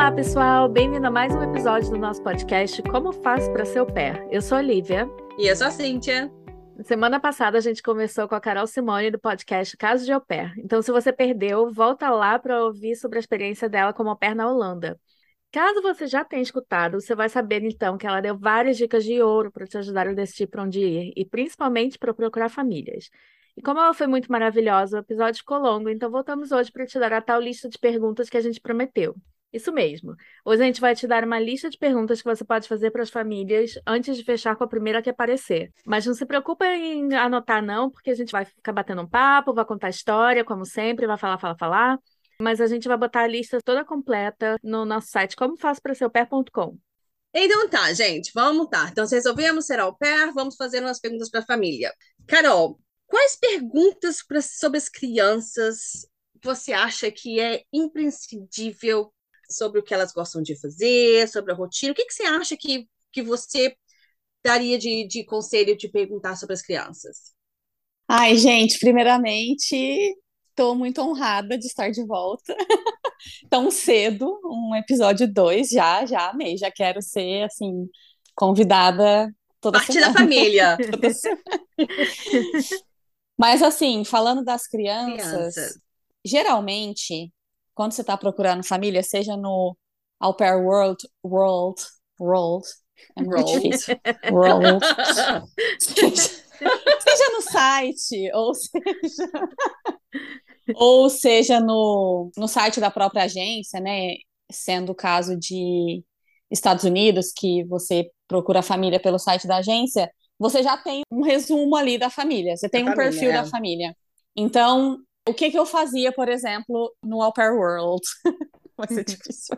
Olá, pessoal! Bem-vindo a mais um episódio do nosso podcast Como Faço para Ser Pé. Eu sou a Lívia. E eu sou a Cíntia. Semana passada a gente começou com a Carol Simone do podcast Caso de Au Pair. Então, se você perdeu, volta lá para ouvir sobre a experiência dela como au pair na Holanda. Caso você já tenha escutado, você vai saber então que ela deu várias dicas de ouro para te ajudar a decidir para onde ir e principalmente para procurar famílias. E como ela foi muito maravilhosa, o episódio ficou longo, então voltamos hoje para te dar a tal lista de perguntas que a gente prometeu. Isso mesmo. Hoje a gente vai te dar uma lista de perguntas que você pode fazer para as famílias antes de fechar com a primeira que aparecer. Mas não se preocupe em anotar, não, porque a gente vai ficar batendo um papo, vai contar história, como sempre, vai falar, falar, falar. Mas a gente vai botar a lista toda completa no nosso site comofazoparaseupé.com. Então tá, gente, vamos tá. Então, resolvemos ser ao pair, vamos fazer umas perguntas para a família. Carol, quais perguntas pra, sobre as crianças você acha que é imprescindível sobre o que elas gostam de fazer, sobre a rotina. O que, que você acha que, que você daria de, de conselho de perguntar sobre as crianças? Ai, gente, primeiramente, estou muito honrada de estar de volta tão cedo, um episódio 2, já, já amei, já quero ser, assim, convidada toda Parte semana. da família. Mas, assim, falando das crianças, Crianças. geralmente, quando você está procurando família, seja no Au Pair World, World, World, é muito World. difícil, World, seja, seja no site, ou seja, ou seja no, no site da própria agência, né? Sendo o caso de Estados Unidos, que você procura a família pelo site da agência, você já tem um resumo ali da família, você tem Da um família, perfil é. da família. Então, o que que eu fazia, por exemplo, no Au Pair World? Vai ser difícil.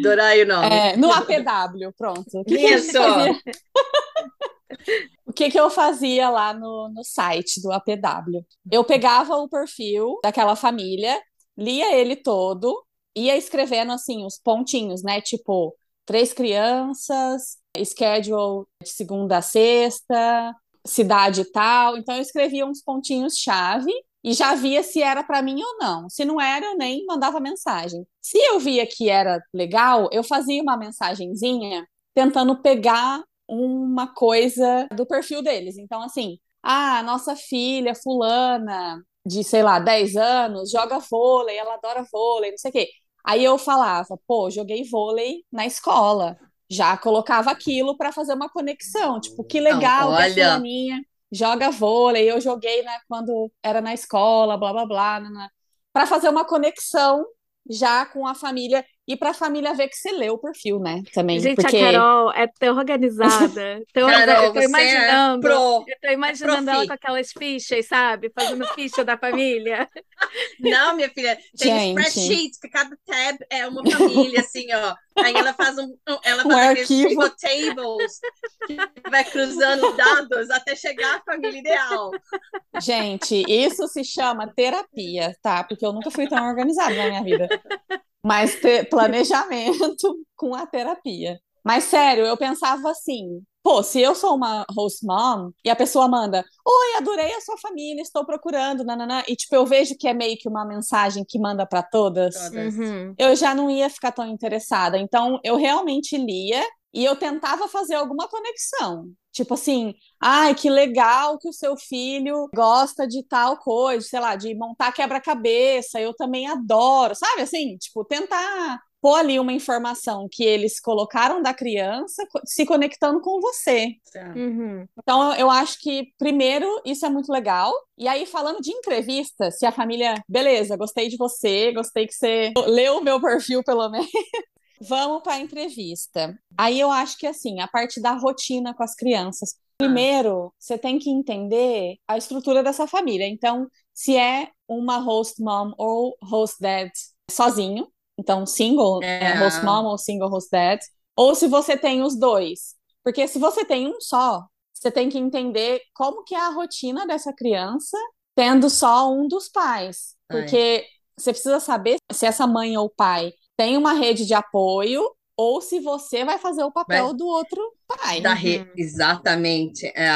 Adorei o nome. É, no APW, pronto. O que Isso. fazia? O que que eu fazia lá no, no site do APW? Eu pegava o perfil daquela família, lia ele todo, ia escrevendo assim os pontinhos, né? Tipo, três crianças, schedule de segunda a sexta, cidade tal. Então eu escrevia uns pontinhos chave e já via se era para mim ou não. Se não era, eu nem mandava mensagem. Se eu via que era legal, eu fazia uma mensagenzinha tentando pegar uma coisa do perfil deles. Então, assim, ah, nossa filha fulana, de, sei lá, 10 anos, joga vôlei, ela adora vôlei, não sei o quê. Aí eu falava, pô, joguei vôlei na escola. Já colocava aquilo para fazer uma conexão. Tipo, que legal que a olha. fulaninha joga vôlei. Eu joguei né, quando era na escola, blá, blá, blá. Para fazer uma conexão já com a família e para a família ver que você leu o perfil, né? Também. Gente, porque... a Carol é tão organizada. Tão Carol, organizada. Eu tô você é imaginando. pro. Eu tô imaginando profi. ela com aquelas fichas, sabe? Fazendo ficha da família. Não, minha filha, tem Gente. spreadsheets, que cada tab é uma família, assim, ó. Aí ela faz um, um- ela Um faz aqueles arquivo. pivot tables, que vai cruzando dados até chegar à família ideal. Gente, isso se chama terapia, tá? Porque eu nunca fui tão organizada na minha vida. Mas te- planejamento com a terapia. Mas sério, eu pensava assim, pô, se eu sou uma host mom e a pessoa manda, oi, adorei a sua família, estou procurando, nananã, e tipo, eu vejo que é meio que uma mensagem que manda para todas, Todas. Uhum. eu já não ia ficar tão interessada. Então, eu realmente lia e eu tentava fazer alguma conexão. Tipo assim, ai, que legal que o seu filho gosta de tal coisa, sei lá, de montar quebra-cabeça, eu também adoro, sabe? Assim, tipo, tentar pôr ali uma informação que eles colocaram da criança se conectando com você. Uhum. Então, eu acho que, primeiro, isso é muito legal. E aí, falando de entrevista, se a família, beleza, gostei de você, gostei que você leu o meu perfil, pelo menos. Vamos para a entrevista. Aí eu acho que, assim, a parte da rotina com as crianças. Primeiro, você tem que entender a estrutura dessa família. Então, se é uma host mom ou host dad sozinho, então single É. é, host mom ou single host dad, ou se você tem os dois. Porque se você tem um só, você tem que entender como que é a rotina dessa criança tendo só um dos pais. Ai. Porque você precisa saber se essa mãe ou pai tem uma rede de apoio ou se você vai fazer o papel Vai- do outro pai. Da re... Exatamente. É.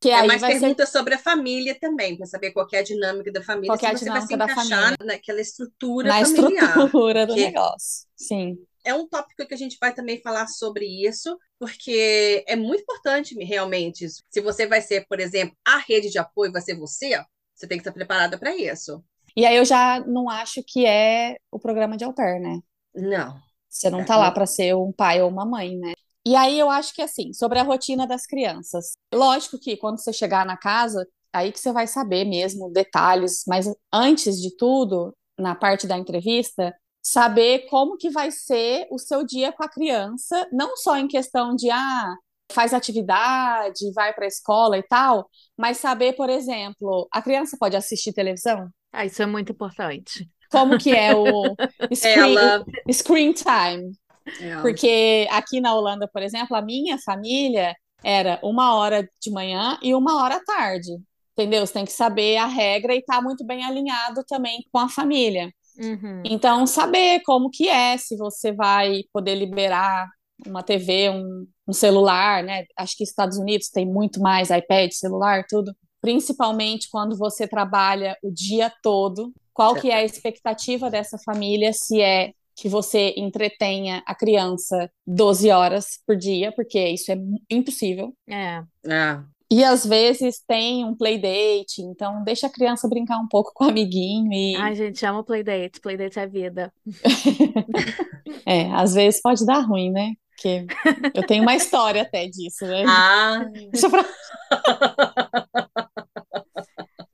Que é aí mais vai ser perguntas sobre a família também, para saber qual que é a dinâmica da família, Qual que é se a você vai se dinâmica da encaixar família. naquela estrutura na familiar. estrutura do que- negócio. Sim. É um tópico que a gente vai também falar sobre isso, porque é muito importante realmente. isso. Se você vai ser, por exemplo, a rede de apoio vai ser você, você tem que estar preparada para isso. E aí eu já não acho que é o programa de au pair, né? Não. Você não É, tá lá para ser um pai ou uma mãe, né? E aí eu acho que assim, sobre a rotina das crianças. Lógico que quando você chegar na casa, aí que você vai saber mesmo detalhes, mas antes de tudo, na parte da entrevista, saber como que vai ser o seu dia com a criança, não só em questão de ah, faz atividade, vai para a escola e tal, mas saber, por exemplo, a criança pode assistir televisão? Ah, isso é muito importante. Como que é o screen, Ela. screen time? é, Porque aqui na Holanda, por exemplo, a minha família era uma hora de manhã e uma hora à tarde. Entendeu? Você tem que saber a regra e estar tá muito bem alinhado também com a família. Uhum. Então, saber como que é, se você vai poder liberar uma TV, um, um celular, né? Acho que Estados Unidos tem muito mais iPad, celular, tudo. Principalmente quando você trabalha o dia todo. Qual que é a expectativa dessa família? Se é que você entretenha a criança 12 horas por dia, porque isso é impossível. É. é. E às vezes tem um playdate, então deixa a criança brincar um pouco com o amiguinho e Ai, gente, amo Playdate. Playdate é vida. é, às vezes pode dar ruim, né? Porque eu tenho uma história até disso, né? Ah, Deixa pra...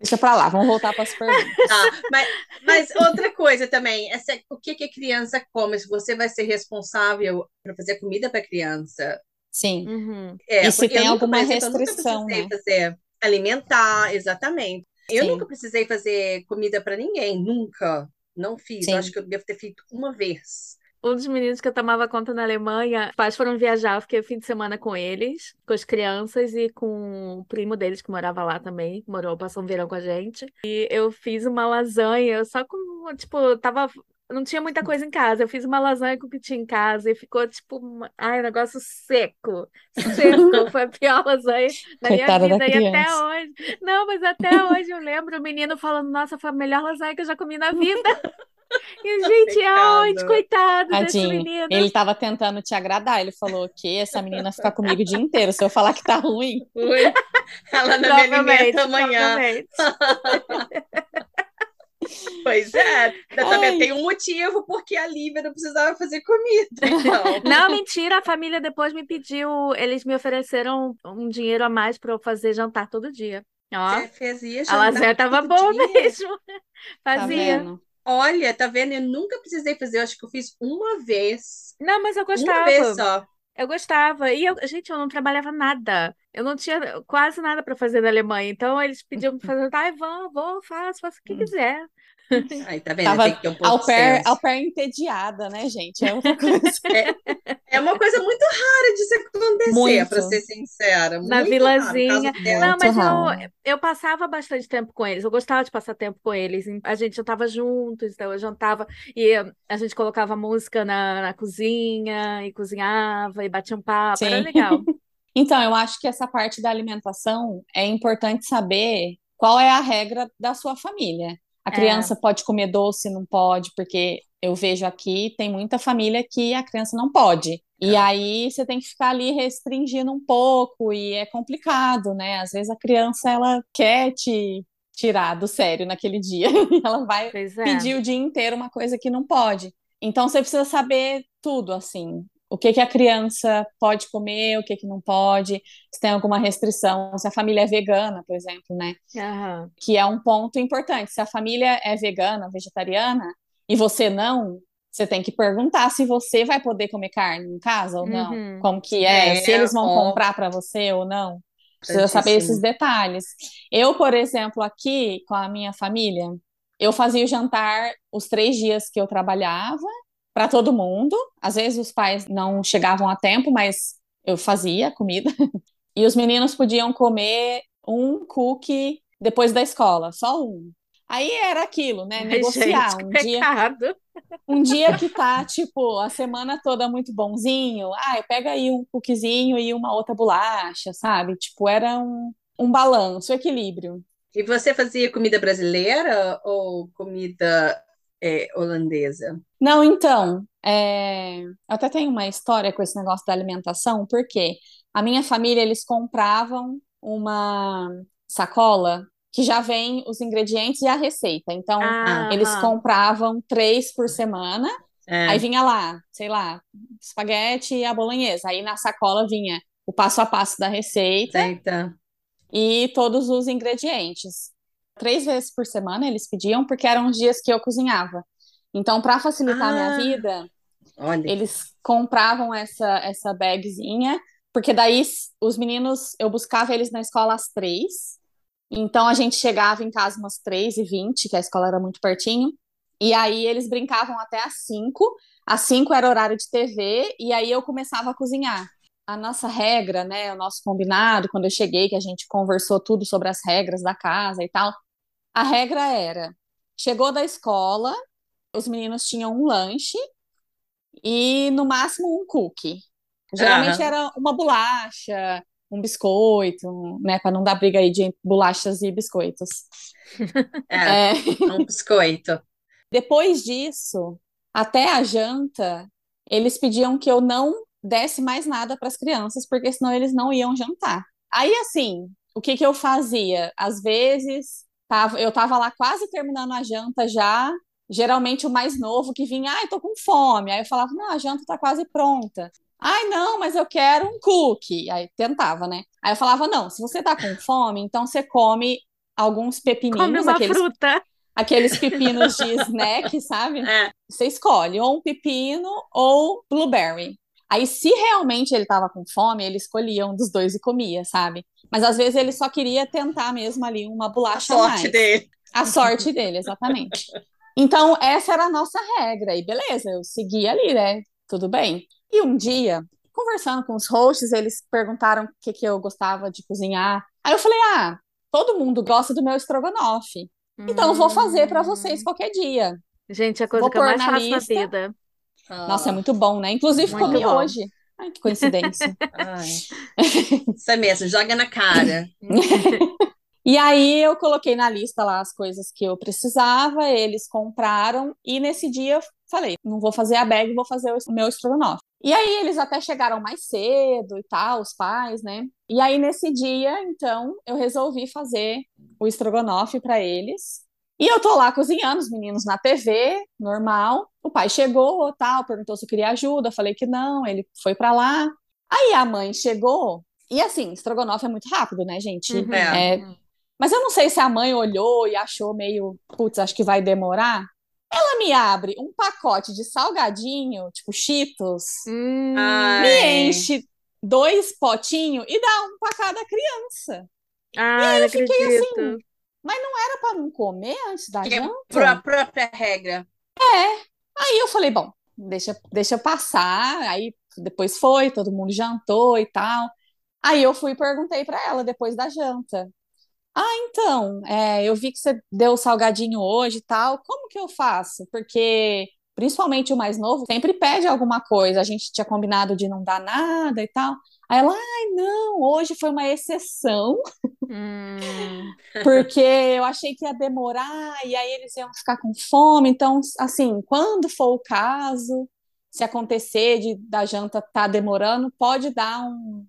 Deixa pra lá, vamos voltar para as perguntas. tá. Mas, mas outra coisa também, essa, o que, que a criança come? Se você vai ser responsável para fazer comida para criança. Sim. Uhum. É, E se tem alguma nunca restrição, precisei né? fazer alimentar, exatamente. Eu Sim. nunca precisei fazer comida para ninguém, nunca. Não fiz. Acho que eu devo ter feito uma vez. Um dos meninos que eu tomava conta na Alemanha, os pais foram viajar, eu fiquei o fim de semana com eles, com as crianças e com o primo deles que morava lá também, morou, passou um verão com a gente. E eu fiz uma lasanha, só com, tipo, tava. Não tinha muita coisa em casa. Eu fiz uma lasanha com o que tinha em casa e ficou, tipo, uma- ai, um negócio seco. Seco. Foi a pior lasanha da minha Coitada da vida. E até hoje. Não, mas até hoje eu lembro o menino falando: Nossa, foi a melhor lasanha que eu já comi na vida. E, gente, aonde? Coitado. Tadinho. menino. Ele tava tentando te agradar. Ele falou que essa menina fica comigo o dia inteiro. Se eu falar que tá ruim, Ui, ela não me alimenta amanhã. Pois é, eu também tem um motivo porque a Lívia não precisava fazer comida. Então. Não, mentira, a família depois me pediu, eles me ofereceram um dinheiro a mais para eu fazer jantar todo dia. Ó, Você fazia a jantar lasanha tava boa dia? mesmo. tá Fazia. vendo? Olha, tá vendo? Eu nunca precisei fazer, eu acho que eu fiz uma vez. Não, mas eu Uma vez gostava. só. Eu gostava. E eu, gente, eu não trabalhava nada. Eu não tinha quase nada para fazer na Alemanha. Então eles pediam para fazer, ai, vão, vou, faço, faço o que quiser. Aí, tá vendo? Tava Tem que ter um pouco Au pair, au pair entediada, né, gente? É outra coisa. É uma coisa muito rara de se acontecer, Muito. para ser sincera. Na Muito vilazinha. Raro. Não, mas raro. eu, eu passava bastante tempo com eles. Eu gostava de passar tempo com eles. A gente jantava juntos, então eu jantava e a gente colocava música na, na cozinha e cozinhava e batia um papo. Era Sim. legal. Então, eu acho que essa parte da alimentação é importante saber qual é a regra da sua família. A É. criança pode comer doce, não pode, porque eu vejo aqui, tem muita família que a criança não pode. E aí você tem que ficar ali restringindo um pouco e é complicado, né? Às vezes a criança ela quer te tirar do sério naquele dia. Ela vai é. pedir o dia inteiro uma coisa que não pode. Então você precisa saber tudo, assim, o que que a criança pode comer, o que que não pode, se tem alguma restrição, se a família é vegana, por exemplo, né? Aham. Que é um ponto importante. Se a família é vegana, vegetariana, e você não, você tem que perguntar se você vai poder comer carne em casa ou não. Uhum. Como que é, É, se eles vão ó. comprar para você ou não. Precisa saber esses detalhes. Eu, por exemplo, aqui com a minha família, eu fazia o jantar os três dias que eu trabalhava para todo mundo. Às vezes os pais não chegavam a tempo, mas eu fazia comida. E os meninos podiam comer um cookie depois da escola, só um. Aí era aquilo, né? Negociar. gente, Um dia, pecado. um dia que tá, tipo, a semana toda muito bonzinho, ai, pega aí um cookiezinho e uma outra bolacha, sabe? Tipo, era um, um balanço, um equilíbrio. E você fazia comida brasileira ou comida é, holandesa? Não, então, é... até tem uma história com esse negócio da alimentação, porque a minha família, eles compravam uma sacola que já vem os ingredientes e a receita. Então, Ah, eles aham. compravam três por semana, É. aí vinha lá, sei lá, espaguete e a bolonhesa. Aí na sacola vinha o passo a passo da receita Aceita. e todos os ingredientes. Três vezes por semana eles pediam, porque eram os dias que eu cozinhava. Então, para facilitar a minha Ah. vida, Olha. eles compravam essa, essa bagzinha, porque daí os meninos, eu buscava eles na escola às três, então a gente chegava em casa umas três e vinte, que a escola era muito pertinho, e aí eles brincavam até às cinco, às cinco era horário de TV, e aí eu começava a cozinhar. A nossa regra, né, o nosso combinado, quando eu cheguei, que a gente conversou tudo sobre as regras da casa e tal, a regra era, chegou da escola, os meninos tinham um lanche, e no máximo um cookie. Geralmente Aham. era uma bolacha, um biscoito, né, para não dar briga aí de bolachas e biscoitos. É, É, um biscoito. depois disso, até a janta, eles pediam que eu não desse mais nada para as crianças, porque senão eles não iam jantar. Aí assim, o que que eu fazia? Às vezes, tava, eu tava lá quase terminando a janta já, geralmente o mais novo que vinha, ai, tô com fome. Aí eu falava, não, a janta tá quase pronta. Ai, não, mas eu quero um cookie. Aí tentava, né? Aí eu falava, não, se você tá com fome, então você come alguns Come pepininhos, uma aqueles, fruta. aqueles pepinos de snack, sabe? É. Você escolhe ou um pepino ou blueberry. Aí, se realmente ele tava com fome, ele escolhia um dos dois e comia, sabe? Mas às vezes ele só queria tentar mesmo ali uma A bolacha a sorte mais. dele. A sorte dele, exatamente. Então, essa era a nossa regra. E beleza, eu segui ali, né? Tudo bem. E um dia, conversando com os hosts, eles perguntaram o que, que eu gostava de cozinhar. Aí eu falei: ah, todo mundo gosta do meu estrogonofe. Então, eu vou fazer para vocês Hum. qualquer dia. Gente, a coisa Vou que eu mais faço na lista. Nossa, é muito bom, né? Inclusive, Muito comi bom. hoje. Ai, que coincidência. Ai. Isso é mesmo, joga na cara. E aí eu coloquei na lista lá as coisas que eu precisava, eles compraram, e nesse dia eu falei, não vou fazer a bag, vou fazer o meu estrogonofe. E aí eles até chegaram mais cedo e tal, os pais, né? E aí nesse dia, então, eu resolvi fazer o estrogonofe para eles. E eu tô lá cozinhando, os meninos na TV, normal. O pai chegou, tal, perguntou se eu queria ajuda, eu falei que não, ele foi para lá. Aí a mãe chegou, e assim, estrogonofe é muito rápido, né, gente? Uhum. É. É, mas eu não sei se a mãe olhou e achou meio, putz, acho que vai demorar. Ela me abre um pacote de salgadinho, tipo Cheetos, Hum, me enche dois potinhos e dá um para cada criança. ai, não fiquei acredito. assim, Era para não comer antes da Que é janta? a própria regra. Aí eu falei, bom, deixa, deixa passar. Aí depois foi, todo mundo jantou e tal. Aí eu fui e perguntei para ela depois da janta. Ah, então, é, eu vi que você deu salgadinho hoje e tal. Como que eu faço? Porque principalmente o mais novo sempre pede alguma coisa. A gente tinha combinado de não dar nada e tal. Aí ela, ai, não, hoje foi uma exceção. Hum, porque eu achei que ia demorar e aí eles iam ficar com fome. Então, assim, quando for o caso, se acontecer de da janta tá demorando, pode dar um,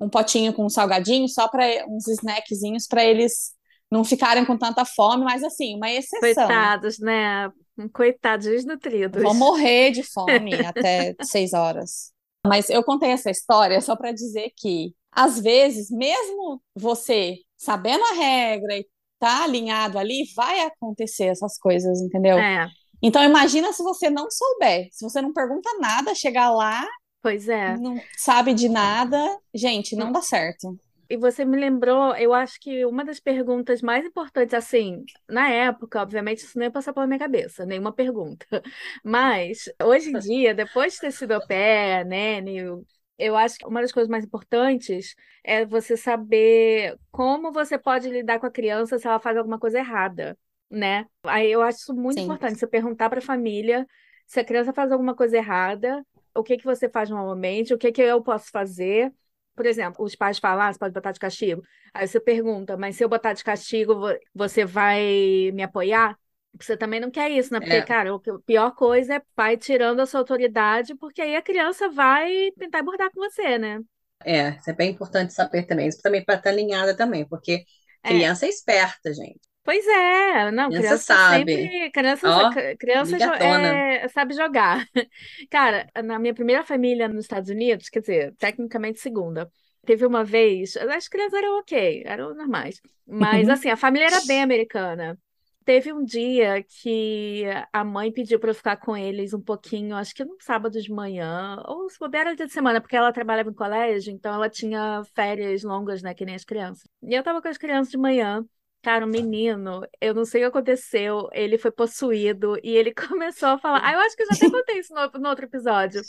um potinho com um salgadinho só para uns snackzinhos para eles não ficarem com tanta fome, mas assim, uma exceção. coitados, né? Coitados, desnutridos. Vão morrer de fome até seis horas. Mas eu contei essa história só para dizer que, às vezes, mesmo você sabendo a regra e tá alinhado ali, vai acontecer essas coisas, entendeu? É, Então, imagina se você não souber, se você não pergunta nada, chegar lá, pois é. não sabe de nada, gente, não dá certo. E você me lembrou, eu acho que uma das perguntas mais importantes, assim, na época, obviamente, isso não ia passar pela minha cabeça, nenhuma pergunta. Mas, hoje em dia, depois de ter sido au pair, né, eu, eu acho que uma das coisas mais importantes é você saber como você pode lidar com a criança se ela faz alguma coisa errada, né? Aí eu acho isso muito Sim. importante, você perguntar para a família se a criança faz alguma coisa errada, o que que você faz normalmente, o que que eu posso fazer Por exemplo, os pais falam, ah, você pode botar de castigo. Aí você pergunta, mas se eu botar de castigo, você vai me apoiar? Você também não quer isso, né? Porque, É. cara, a pior coisa é pai tirando a sua autoridade, porque aí a criança vai tentar abordar com você, né? É, isso é bem importante saber também. Isso também para estar alinhada também, porque É. criança é esperta, gente. Pois é, não, Criança criança sabe. sempre, criança, cri- criança é, sabe jogar. Cara, na minha primeira família nos Estados Unidos, quer dizer, tecnicamente segunda, teve uma vez, as crianças eram ok, eram normais, mas Uhum. assim, a família era bem americana. Teve um dia que a mãe pediu para eu ficar com eles um pouquinho, acho que no sábado de manhã, ou se bobear era dia de semana, porque ela trabalhava em colégio, então ela tinha férias longas, né, que nem as crianças. E eu tava com as crianças de manhã. Cara, o menino, eu não sei o que aconteceu, ele foi possuído e ele começou a falar. Ah, eu acho que eu já até contei isso no, no outro episódio.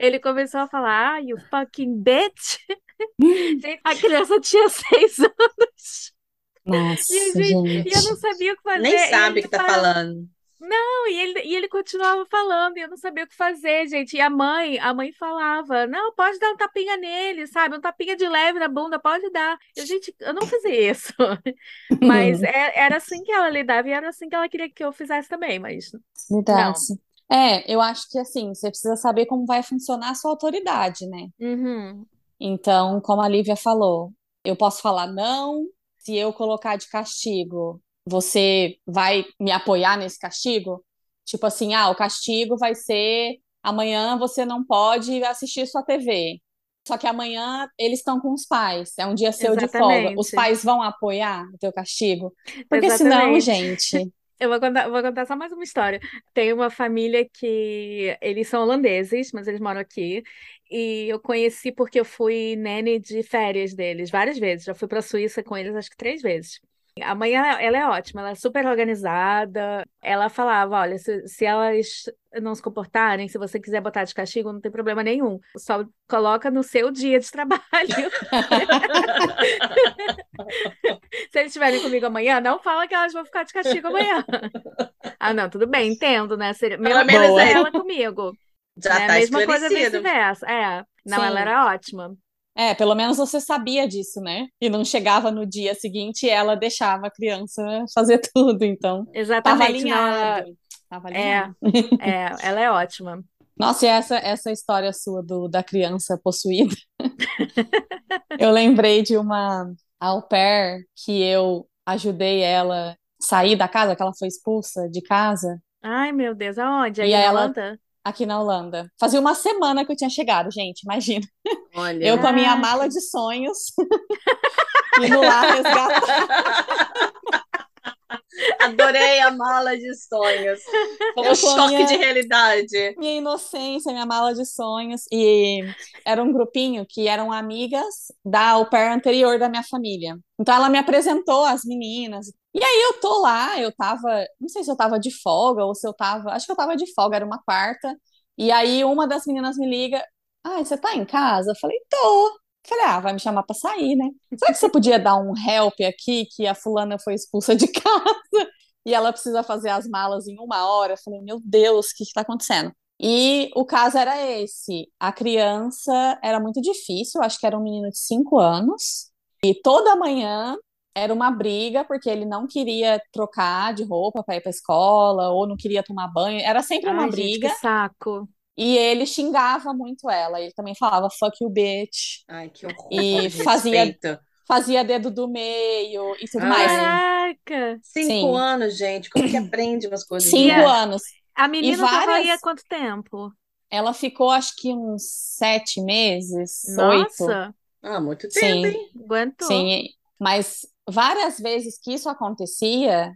Ele começou a falar, ah, you fucking bitch. Gente, a criança tinha seis anos Nossa, e, a gente- e eu gente. não sabia o que fazer. Nem sabe o que tá fala- falando. Não, e ele, e ele continuava falando, e eu não sabia o que fazer, gente. E a mãe, a mãe falava, não, pode dar um tapinha nele, sabe? Um tapinha de leve na bunda, pode dar. Eu, gente, eu não fazia isso. Mas é- era assim que ela lidava e era assim que ela queria que eu fizesse também, mas Verdade. É, eu acho que assim, você precisa saber como vai funcionar a sua autoridade, né? uhum, Então, como a Lívia falou, eu posso falar não, se eu colocar de castigo, você vai me apoiar nesse castigo? Tipo assim, ah, o castigo vai ser amanhã você não pode assistir sua TV. Só que amanhã eles estão com os pais, é um dia seu de folga. Os Exatamente. pais vão apoiar o teu castigo? Porque senão, exatamente. gente, Eu vou contar, vou contar só mais uma história. Tem uma família que eles são holandeses, mas eles moram aqui. E eu conheci porque eu fui nene de férias deles várias vezes. Já fui para a Suíça com eles acho que três vezes. A mãe, ela, ela é ótima, ela é super organizada. Ela falava, olha, se, se elas não se comportarem, se você quiser botar de castigo, não tem problema nenhum. Só coloca no seu dia de trabalho. Se eles estiverem comigo amanhã, não fala que elas vão ficar de castigo amanhã. Ah, não, tudo bem, entendo, né? Seria, Pelo menos aí- ela comigo, Já né? tá Mesma coisa vice-versa. É, não, Sim. ela era ótima. É, pelo menos você sabia disso, né? E não chegava no dia seguinte e ela deixava a criança fazer tudo, então tava Exatamente, não, ela, alinhado. Tava É. alinhado. é, ela é ótima. Nossa, e essa, essa história sua do, da criança possuída, eu lembrei de uma au pair que eu ajudei ela sair da casa, que ela foi expulsa de casa, Ai, meu Deus, aonde? Aí E ela- Holanda? Aqui na Holanda. Fazia uma semana que eu tinha chegado, gente, imagina. Olha. Eu com a minha mala de sonhos, indo lá resgatar. Adorei a mala de sonhos. Foi um choque minha- de realidade. minha inocência, minha mala de sonhos. E era um grupinho que eram amigas da au pair anterior da minha família. Então ela me apresentou as meninas. E aí eu tô lá, eu tava, não sei se eu tava de folga ou se eu tava, acho que eu tava de folga, era uma quarta. E aí uma das meninas me liga: Ah, você tá em casa? Eu falei: Tô. Falei, ah, vai me chamar pra sair, né? Será que você podia dar um help aqui que a fulana foi expulsa de casa? E ela precisa fazer as malas em uma hora. Eu falei, meu Deus, o que está acontecendo? E o caso era esse: a criança era muito difícil, acho que era um menino de cinco anos, e toda manhã era uma briga, porque ele não queria trocar de roupa para ir para a escola, ou não queria tomar banho, era sempre uma Ai, gente, briga, que saco. e ele xingava muito ela, ele também falava fuck you, bitch, Ai, que horror. E fazia- respeito. Fazia dedo do meio e tudo Ai. mais. Caraca! Cinco Sim. anos, gente. Como que aprende umas coisas Cinco anos. A menina tava aí há várias- quanto tempo? Ela ficou, acho que uns sete meses, oito. Nossa, Ah, muito Sim. tempo, hein? aguentou. Sim, mas várias vezes que isso acontecia,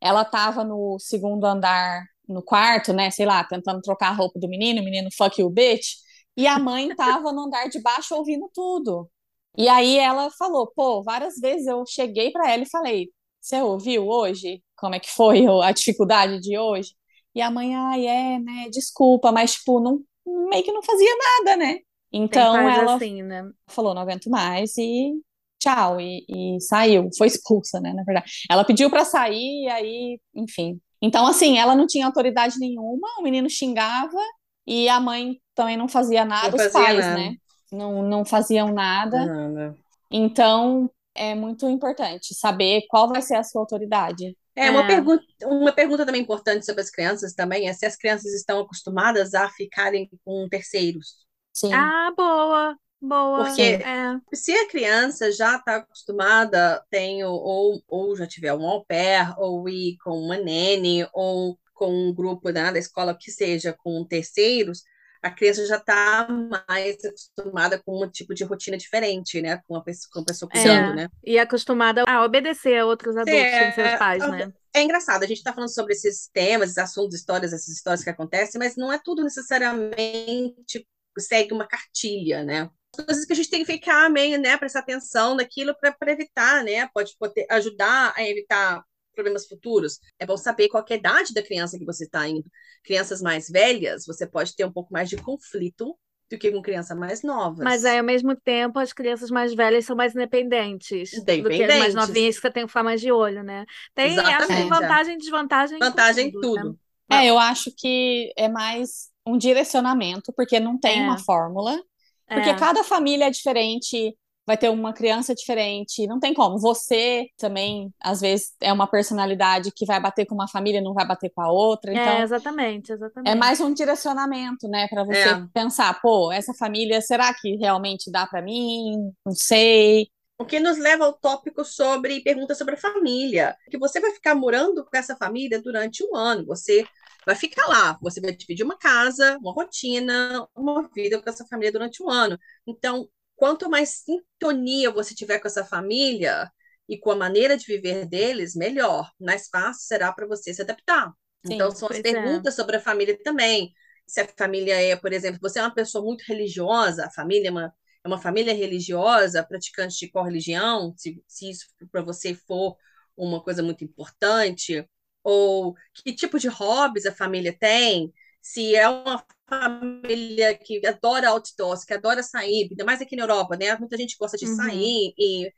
ela estava no segundo andar, no quarto, né? Sei lá, tentando trocar a roupa do menino, o menino fuck you, bitch. E a mãe estava no andar de baixo ouvindo tudo. E aí ela falou: pô, várias vezes eu cheguei para ela e falei: você ouviu hoje? Como é que foi a dificuldade de hoje? E a mãe, ai, é, né? Desculpa, mas, tipo, não, meio que não fazia nada, né? Então ela assim, né? falou, não aguento mais e tchau, e, e saiu, foi expulsa, né, na verdade. Ela pediu para sair, e aí, enfim. Então, assim, ela não tinha autoridade nenhuma, o menino xingava e a mãe também não fazia nada, Não os fazia pais, nada. né? Não, não faziam nada. Nada. Então, é muito importante saber qual vai ser a sua autoridade. É, uma É. pergunta, uma pergunta também importante sobre as crianças também é se as crianças estão acostumadas a ficarem com terceiros. Sim. Ah, boa, boa. Porque- É. Se a criança já está acostumada, tem ou, ou já tiver um au pair, ou ir com uma nene, ou com um grupo né, da escola que seja com terceiros, a criança já está mais acostumada com um tipo de rotina diferente, né? Com a pessoa, com a pessoa É. cuidando, né? E acostumada a obedecer a outros adultos seus É, pais, a- né? É engraçado, a gente está falando sobre esses temas, esses assuntos, histórias, essas histórias que acontecem, mas não é tudo necessariamente segue uma cartilha, né? Coisas que a gente tem que ficar meio, né, prestar atenção naquilo para evitar, né? Pode poder ajudar a evitar problemas futuros. É bom saber qual que é a idade da criança que você está indo. Crianças mais velhas, você pode ter um pouco mais de conflito do que com crianças mais novas. Mas aí, ao mesmo tempo, as crianças mais velhas são mais independentes do que as mais Independentes. novinhas que você tem que ficar mais de olho, né? Tem, acho Exatamente, é. vantagem e desvantagem em vantagem em tudo, né? tudo. É, eu acho que é mais um direcionamento, porque não tem É. uma fórmula. Porque É. cada família é diferente, vai ter uma criança diferente, não tem como. Você também, às vezes, é uma personalidade que vai bater com uma família e não vai bater com a outra. É, Então, exatamente, exatamente. é mais um direcionamento, né, para você É. pensar, pô, essa família, será que realmente dá para mim? Não sei. O que nos leva ao tópico sobre perguntas sobre a família. Que você vai ficar morando com essa família durante um ano. Você vai ficar lá. Você vai dividir uma casa, uma rotina, uma vida com essa família durante um ano. Então, quanto mais sintonia você tiver com essa família e com a maneira de viver deles, melhor. Mais fácil será para você se adaptar. Sim, então, são as é. perguntas sobre a família também. Se a família é, por exemplo, você é uma pessoa muito religiosa, a família é uma é uma família religiosa, praticante de qual religião, se, se isso para você for uma coisa muito importante, ou que tipo de hobbies a família tem, se é uma família que adora outdoors, que adora sair, ainda mais aqui na Europa, né? Muita gente gosta de Uhum. sair e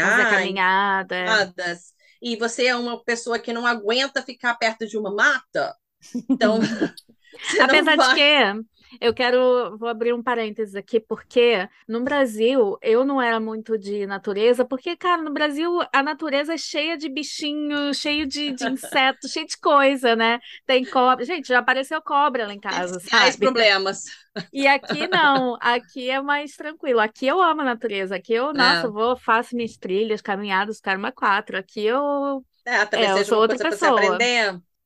Fazer caminhar, caminhada. é. caminhadas, e você é uma pessoa que não aguenta ficar perto de uma mata, então Apesar de vai. que eu quero, vou abrir um parênteses aqui, porque no Brasil eu não era muito de natureza, porque, cara, no Brasil a natureza é cheia de bichinhos, cheio de, de insetos, cheio de coisa, né? Tem cobra. Gente, já apareceu cobra lá em casa, sabe? problemas. E aqui não, aqui é mais tranquilo. Aqui eu amo a natureza. Aqui eu, nossa, É. vou, faço minhas trilhas, caminhadas, caramba, quatro. Aqui eu. É, talvez É, eu sou outra pessoa.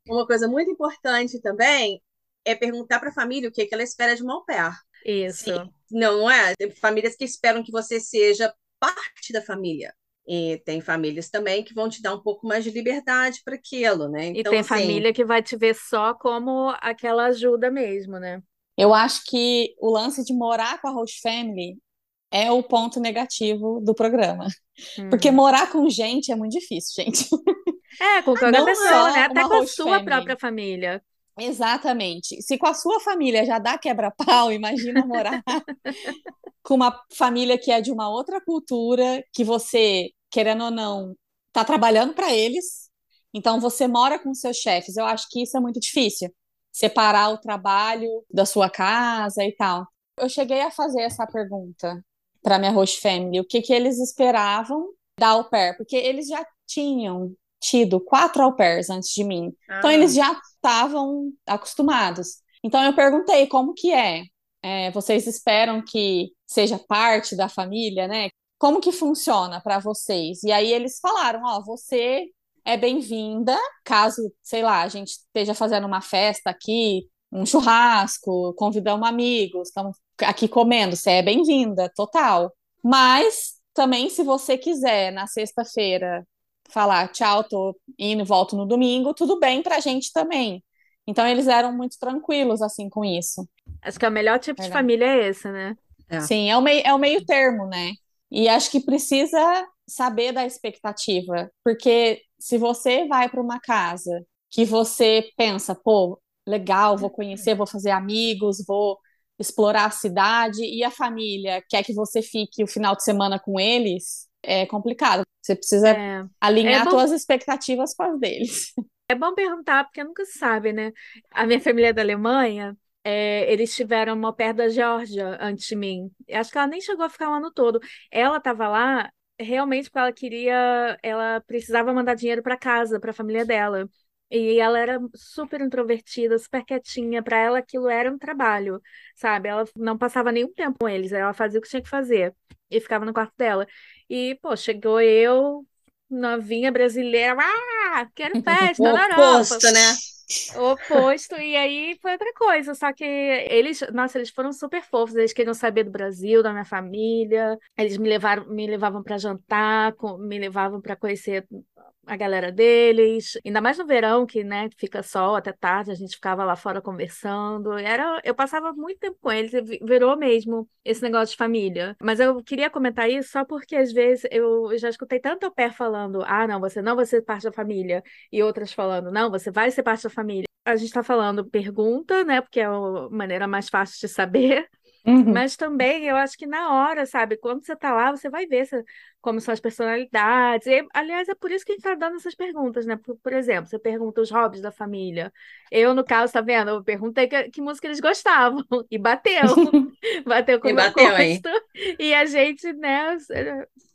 Uma coisa muito importante também é perguntar para a família o que, que ela espera de uma au pair. Isso. Se- não, não é? Tem famílias que esperam que você seja parte da família. E tem famílias também que vão te dar um pouco mais de liberdade para aquilo, né? E Então, tem assim, família que vai te ver só como aquela ajuda mesmo, né? Eu acho que o lance de morar com a host family é o ponto negativo do programa. Porque Hum. morar com gente é muito difícil, gente. É, com qualquer Não pessoa, né? Até com a sua family. própria família. Exatamente. Se com a sua família já dá quebra-pau, imagina morar com uma família que é de uma outra cultura, que você, querendo ou não, tá trabalhando para eles. Então você mora com seus chefes. Eu acho que isso é muito difícil. Separar o trabalho da sua casa e tal. Eu cheguei a fazer essa pergunta para minha host family, o que que eles esperavam da au pair, porque eles já tinham tido quatro au pairs antes de mim. Então ah, eles já estavam acostumados. Então eu perguntei como que é? É, vocês esperam que seja parte da família, né? Como que funciona para vocês? E aí eles falaram, ó, você é bem-vinda, caso, sei lá, a gente esteja fazendo uma festa aqui, um churrasco, convidamos amigos, estamos aqui comendo, você é bem-vinda, total. Mas também se você quiser na sexta-feira falar tchau, tô indo e volto no domingo, tudo bem pra gente também. Então eles eram muito tranquilos assim com isso. Acho que o melhor tipo de Verdade. família é esse, né? É. Sim, é o meio, é o meio termo, né? E acho que precisa saber da expectativa, porque se você vai para uma casa que você pensa, pô, legal, vou conhecer, vou fazer amigos, vou explorar a cidade, e a família quer que você fique o final de semana com eles, é complicado. Você precisa É. alinhar É suas expectativas com as deles. É bom perguntar, porque nunca se sabe, né? A minha família é da Alemanha, é, eles tiveram uma pair da Geórgia antes de mim. Acho que ela nem chegou a ficar um ano todo. Ela estava lá realmente porque ela queria, ela precisava mandar dinheiro para casa, para a família dela. E ela era super introvertida, super quietinha. Para ela, aquilo era um trabalho, sabe? Ela não passava nenhum tempo com eles, ela fazia o que tinha que fazer e ficava no quarto dela. E, pô, chegou eu, novinha brasileira, ah, quero festa, na Europa. oposto, né? O oposto, e aí foi outra coisa, só que eles, nossa, eles foram super fofos, eles queriam saber do Brasil, da minha família, eles me levaram, me levavam para jantar, me levavam para conhecer a galera deles, ainda mais no verão, que, né, fica sol até tarde, a gente ficava lá fora conversando, era, eu passava muito tempo com eles, vi- virou mesmo esse negócio de família. Mas eu queria comentar isso só porque às vezes eu já escutei tanto au pair falando, ah, não, você não vai ser parte da família, e outras falando, não, você vai ser parte da família. A gente está falando pergunta, né? Porque é a maneira mais fácil de saber. Uhum. Mas também eu acho que na hora, sabe? Quando você tá lá, você vai ver se- como são as personalidades. E, aliás, é por isso que a gente tá dando essas perguntas, né? Por, por exemplo, você pergunta os hobbies da família. Eu, no caso, tá vendo? Eu perguntei que, que música eles gostavam. E bateu. Bateu com E o meu bateu, hein? gosto. E a gente, né,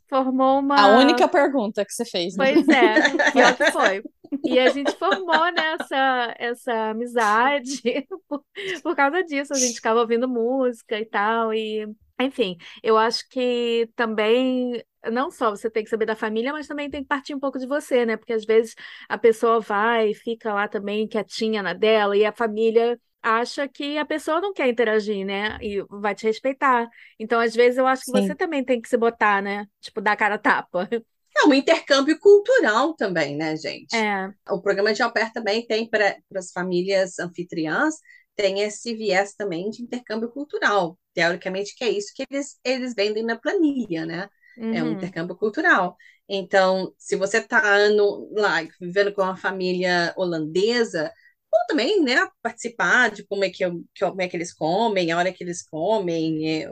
formou uma. A única pergunta que você fez, né? Pois é, pior que foi. E a gente formou nessa essa amizade por, por causa disso. A gente ficava ouvindo música e tal. E, enfim, eu acho que também, não só você tem que saber da família, mas também tem que partir um pouco de você, né? Porque às vezes a pessoa vai e fica lá também quietinha na dela, e a família acha que a pessoa não quer interagir, né? E vai te respeitar. Então, às vezes, eu acho que Sim. você também tem que se botar, né? Tipo, dar a cara a tapa. É um intercâmbio cultural também, né, gente? É. O programa de au pair também tem para as famílias anfitriãs, tem esse viés também de intercâmbio cultural. Teoricamente, que é isso que eles, eles vendem na planilha, né? É um Uhum. intercâmbio cultural. Então, se você está lá vivendo com uma família holandesa, ou também, né, participar de como é que, eu- como é que eles comem, a hora que eles comem, é,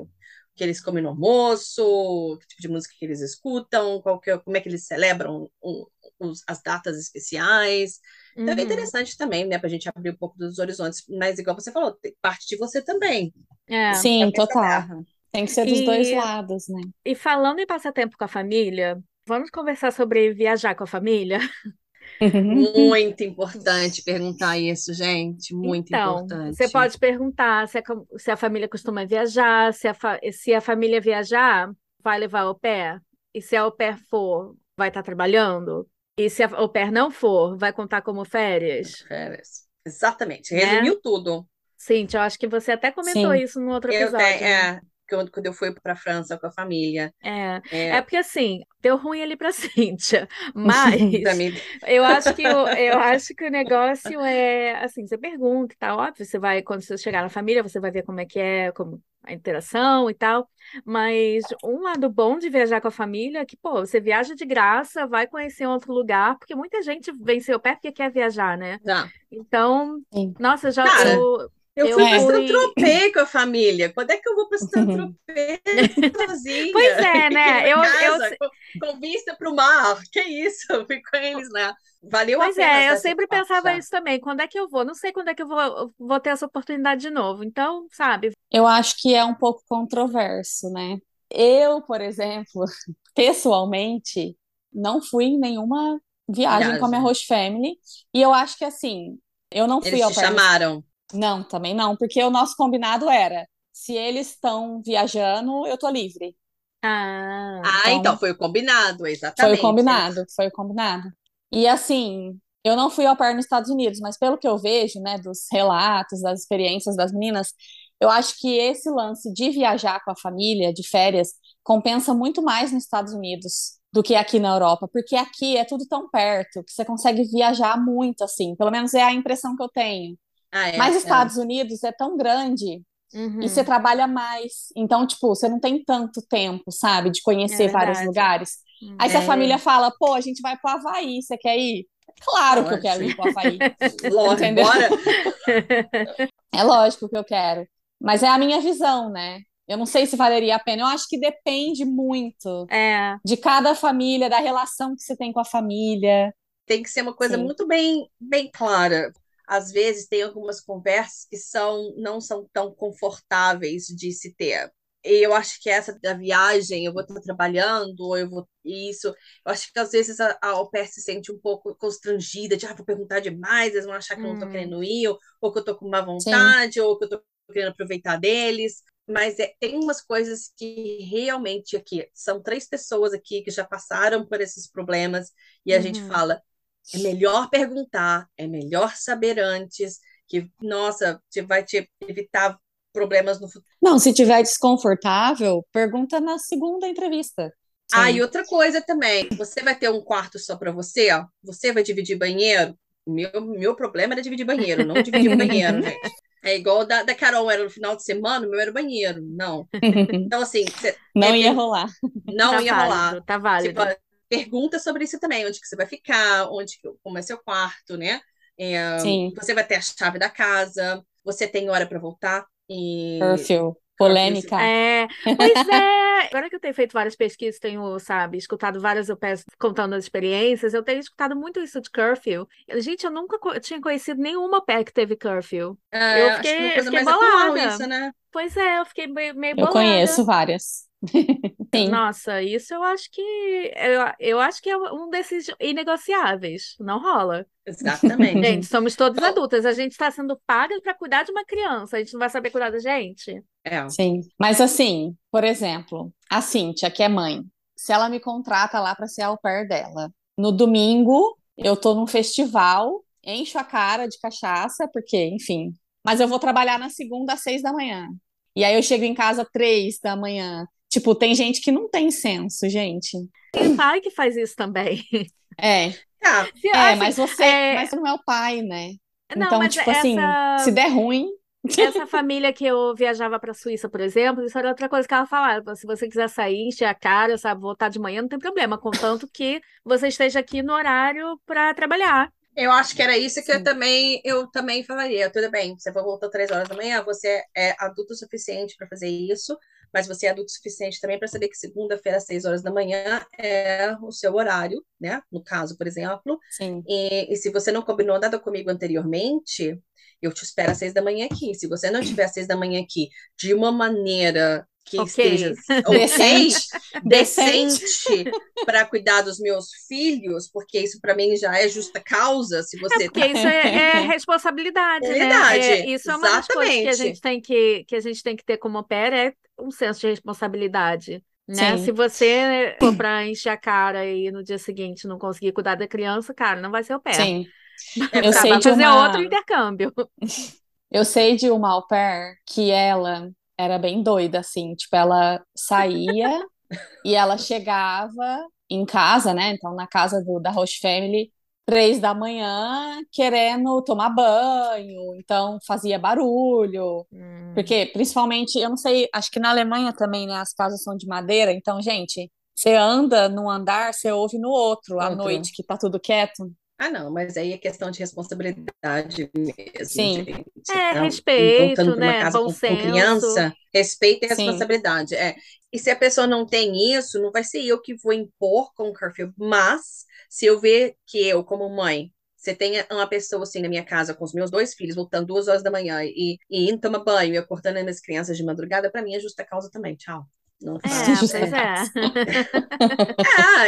que eles comem no almoço, que tipo de música que eles escutam, qual que é- como é que eles celebram o- os- as datas especiais. Então, é Uhum. interessante também, né, para a gente abrir um pouco dos horizontes. Mas, igual você falou, tem parte de você também. É. Sim, total. Tem que ser dos dois E, lados, né? e falando em passar tempo com a família, vamos conversar sobre viajar com a família? Muito importante perguntar isso, gente. Muito Então, importante. você pode perguntar se a, se a família costuma viajar, se a, fa- se a família viajar, vai levar au pair, e se a au pair for, vai estar trabalhando, e se a au pair não for, vai contar como férias, Férias. Exatamente. né? Resumiu tudo. Cíntia, eu acho que você até comentou Sim. isso no outro Eu episódio, tenho, né? Quando, quando eu fui para a França com a família. É, É, é porque assim, deu ruim ali pra Cíntia, mas para Eu acho que o, eu acho que o negócio é assim, você pergunta e tal, óbvio, você vai, quando você chegar na família, você vai ver como é que é, como a interação e tal, mas um lado bom de viajar com a família é que, pô, você viaja de graça, vai conhecer outro lugar, porque muita gente vem seu pé porque quer viajar, né? já. Então, Sim. nossa, já Cara, eu, Eu eu fui para fui. Saint-Tropez com a família. Quando é que eu vou para Saint-Tropez sozinha? Pois é, né? Eu, eu, casa, com, com vista para o mar. Que isso? Eu fui com eles lá. Valeu a Pois pena é, eu sempre pensava já. isso também. Quando é que eu vou? Não sei quando é que eu vou, vou ter essa oportunidade de novo. Então, sabe? Eu acho que é um pouco controverso, né? Eu, por exemplo, pessoalmente, não fui em nenhuma viagem com a minha Viagem. host family. E eu acho que assim, eu não fui Eles ao te nos- chamaram. Não, também não, porque o nosso combinado era, se eles estão viajando, eu tô livre. Ah, Ah, Então, então foi o combinado, Foi o exatamente. combinado, foi o combinado. E assim, eu não fui ao pair nos Estados Unidos, mas pelo que eu vejo, né, dos relatos, das experiências das meninas, eu acho que esse lance de viajar com a família, de férias, compensa muito mais nos Estados Unidos do que aqui na Europa, porque aqui é tudo tão perto que você consegue viajar muito, assim, pelo menos é a impressão que eu tenho. Ah, é, Mas é. Estados Unidos é tão grande uhum. e você trabalha mais, então, tipo, você não tem tanto tempo, sabe, de conhecer É vários lugares. Hum. Aí se a É. família fala, pô, a gente vai pro Havaí, você quer ir? Claro que eu quero ir pro Havaí. Lógico, Entendeu? É lógico que eu quero. Mas é a minha visão, né? Eu não sei se valeria a pena. Eu acho que depende muito É, de cada família, da relação que você tem com a família. Tem que ser uma coisa Sim. muito bem, bem clara. Às vezes tem algumas conversas que são não são tão confortáveis de se ter. E eu acho que essa da viagem, eu vou estar trabalhando, ou eu vou isso. Eu acho que às vezes a, a pair se sente um pouco constrangida, de ah, vou perguntar demais, eles vão achar que hum. eu não estou querendo ir, ou, ou, que eu estou com má vontade, Sim. ou que eu estou querendo aproveitar deles. Mas é, tem umas coisas que realmente aqui são três pessoas aqui que já passaram por esses problemas, e a uhum. gente fala: é melhor perguntar, é melhor saber antes, que, nossa, vai te evitar problemas no futuro. Não, se tiver desconfortável, pergunta na segunda entrevista. Sim. Ah, e outra coisa também, você vai ter um quarto só para você, ó. Você vai dividir banheiro. Meu, meu problema era dividir banheiro, não dividir banheiro, gente. É igual da, da Carol, era no final de semana, o meu era banheiro. Não. Então, assim. não ia rolar. Não tá ia válido, rolar. Tá válido. Tipo, pergunta sobre isso também, onde que você vai ficar, onde como é seu quarto, né? É, Sim. Você vai ter a chave da casa, você tem hora para voltar. E... Curfew. Polêmica. É, pois é. Agora que eu tenho feito várias pesquisas, tenho, sabe, escutado várias UPS contando as experiências, eu tenho escutado muito isso de curfew. Gente, eu nunca co tinha conhecido nenhuma pé que teve curfew. É, eu fiquei, acho que fiquei bolada. Isso, né? Pois é, eu fiquei meio, meio bolada. Eu conheço várias. Sim. Nossa, isso eu acho que eu, eu acho que é um desses inegociáveis. Não rola. Exatamente. Gente, somos todos adultas. A gente está sendo paga para cuidar de uma criança. A gente não vai saber cuidar da gente. É. Sim. Mas assim, por exemplo, a Cíntia, que é mãe, se ela me contrata lá para ser au pair dela, no domingo eu tô num festival, encho a cara de cachaça, porque, enfim. Mas eu vou trabalhar na segunda às seis da manhã. E aí eu chego em casa três da manhã. Tipo, tem gente que não tem senso, gente. Tem pai que faz isso também. É. Ah, é, assim, mas você, é... mas não é o pai, né? Não, então, tipo assim, essa... assim, se der ruim, essa família que eu viajava para a Suíça, por exemplo, isso era outra coisa que ela falava. Se você quiser sair, encher a cara, sabe, voltar de manhã, não tem problema, contanto que você esteja aqui no horário para trabalhar. Eu acho que era isso que eu também, eu também falaria. Tudo bem, você voltar três horas da manhã, você é adulto o suficiente para fazer isso, mas você é adulto o suficiente também para saber que segunda-feira, às seis horas da manhã, é o seu horário, né? No caso, por exemplo. Sim. E, e se você não combinou nada comigo anteriormente, eu te espero às seis da manhã aqui. Se você não tiver às seis da manhã aqui de uma maneira que okay. esteja decente, decente para cuidar dos meus filhos, porque isso para mim já é justa causa, se você é porque tá... isso é, é responsabilidade, né? É, isso é uma Exatamente. das coisas que a gente tem que que a gente tem que ter como pé é um senso de responsabilidade. Né? Se você for para encher a cara e no dia seguinte não conseguir cuidar da criança, cara, não vai ser o pé. Sim. Eu tá, sei de fazer uma... outro intercâmbio. Eu sei de uma au pair que ela era bem doida, assim, tipo, ela saía e ela chegava em casa, né? Então, na casa do, da Roche Family, três da manhã, querendo tomar banho, então fazia barulho. Hum. Porque, principalmente, eu não sei, acho que na Alemanha também, né? As casas são de madeira, então, gente, você anda num andar, você ouve no outro, à noite, que tá tudo quieto. Ah, não, mas aí é questão de responsabilidade mesmo. Sim. Gente. É, então, respeito, né? Bom com, senso. Com criança, respeito e responsabilidade. É. E se a pessoa não tem isso, não vai ser eu que vou impor com o curfew. Mas, se eu ver que eu, como mãe, você tem uma pessoa assim na minha casa com os meus dois filhos, voltando duas horas da manhã e, e indo tomar banho e acordando as crianças de madrugada, para mim é justa causa também. Tchau. Não é, pois é.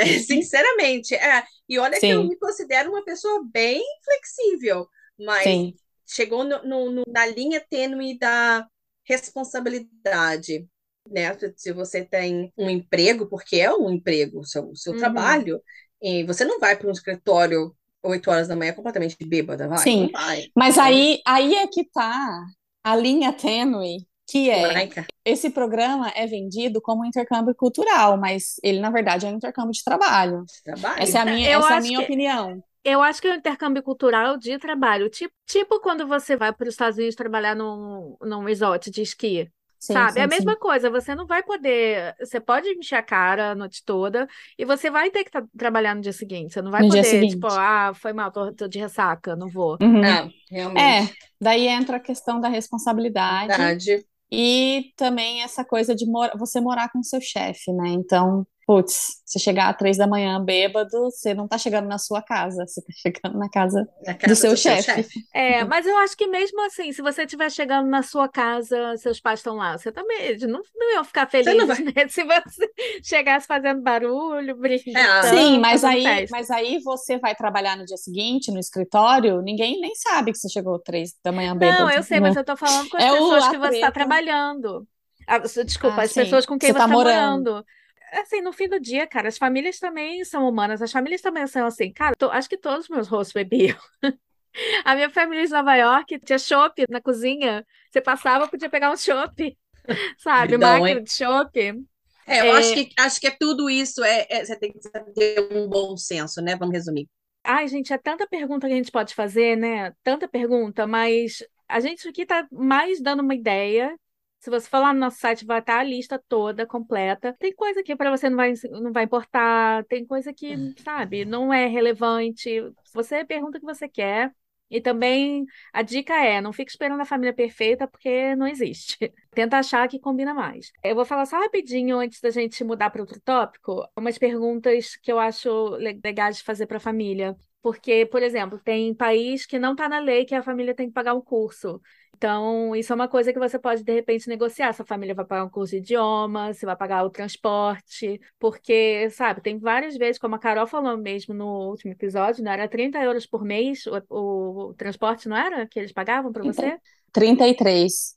é, sinceramente, é. E olha Sim. que eu me considero uma pessoa bem flexível, mas Sim. chegou no, no, na linha tênue da responsabilidade, né? Se você tem um emprego, porque é um emprego, o seu, seu uhum. trabalho, e você não vai para um escritório 8 horas da manhã completamente bêbada, vai? Sim, vai. mas aí, aí é que tá a linha tênue que é esse programa é vendido como intercâmbio cultural, mas ele na verdade é um intercâmbio de trabalho. trabalho. Essa é a minha, essa é a minha que... opinião. Eu acho que é um intercâmbio cultural de trabalho. Tipo, tipo quando você vai para os Estados Unidos trabalhar num, num resort de esqui. Sim, sabe? Sim, é a mesma sim. coisa, você não vai poder. Você pode encher a cara a noite toda e você vai ter que trabalhar no dia seguinte. Você não vai no poder, tipo, ah, foi mal, tô, tô de ressaca, não vou. Uhum. É, realmente. É, daí entra a questão da responsabilidade. Verdade. E também essa coisa de mor você morar com seu chefe, né? Então, putz, se chegar às três da manhã bêbado, você não tá chegando na sua casa, você tá chegando na casa, Na casa do seu do seu chefe. chefe. É, mas eu acho que mesmo assim, se você estiver chegando na sua casa, seus pais estão lá, você também não, não iam ficar Você não felizes, né? Se você chegasse fazendo barulho, gritando, Sim, mas aí, festa. mas aí você vai trabalhar no dia seguinte, no escritório, ninguém nem sabe que você chegou três da manhã bêbado. Não, eu sei, né? mas eu tô falando com as É pessoas que você está trabalhando. Ah, desculpa, Ah, as sim, pessoas com quem você você tá está morando. morando. Assim, no fim do dia, cara, as famílias também são humanas, as famílias também são assim. Cara, to- acho que todos os meus hosts bebiam. A minha família de Nova York tinha chopp na cozinha. Você passava, podia pegar um chopp, sabe? Vidão, Máquina de chopp. É, eu É. acho que, acho que é tudo isso, é, é- você tem que ter um bom senso, né? Vamos resumir. Ai, gente, é tanta pergunta que a gente pode fazer, né? Tanta pergunta, mas a gente aqui tá mais dando uma ideia. Se você for lá no nosso site, vai estar a lista toda, completa. Tem coisa que para você não vai, não vai importar, tem coisa que, sabe, não é relevante. Você pergunta o que você quer. E também a dica é, não fique esperando a família perfeita, porque não existe. Tenta achar que combina mais. Eu vou falar só rapidinho antes da gente mudar para outro tópico, umas perguntas que eu acho le- legais de fazer para a família. Porque, por exemplo, tem país que não está na lei que a família tem que pagar um curso. Então, isso é uma coisa que você pode, de repente, negociar. Se a família vai pagar um curso de idioma, se vai pagar o transporte. Porque, sabe, tem várias vezes, como a Carol falou mesmo no último episódio, não era 30 euros por mês o, o- o transporte, não era? Que eles pagavam para você? 33.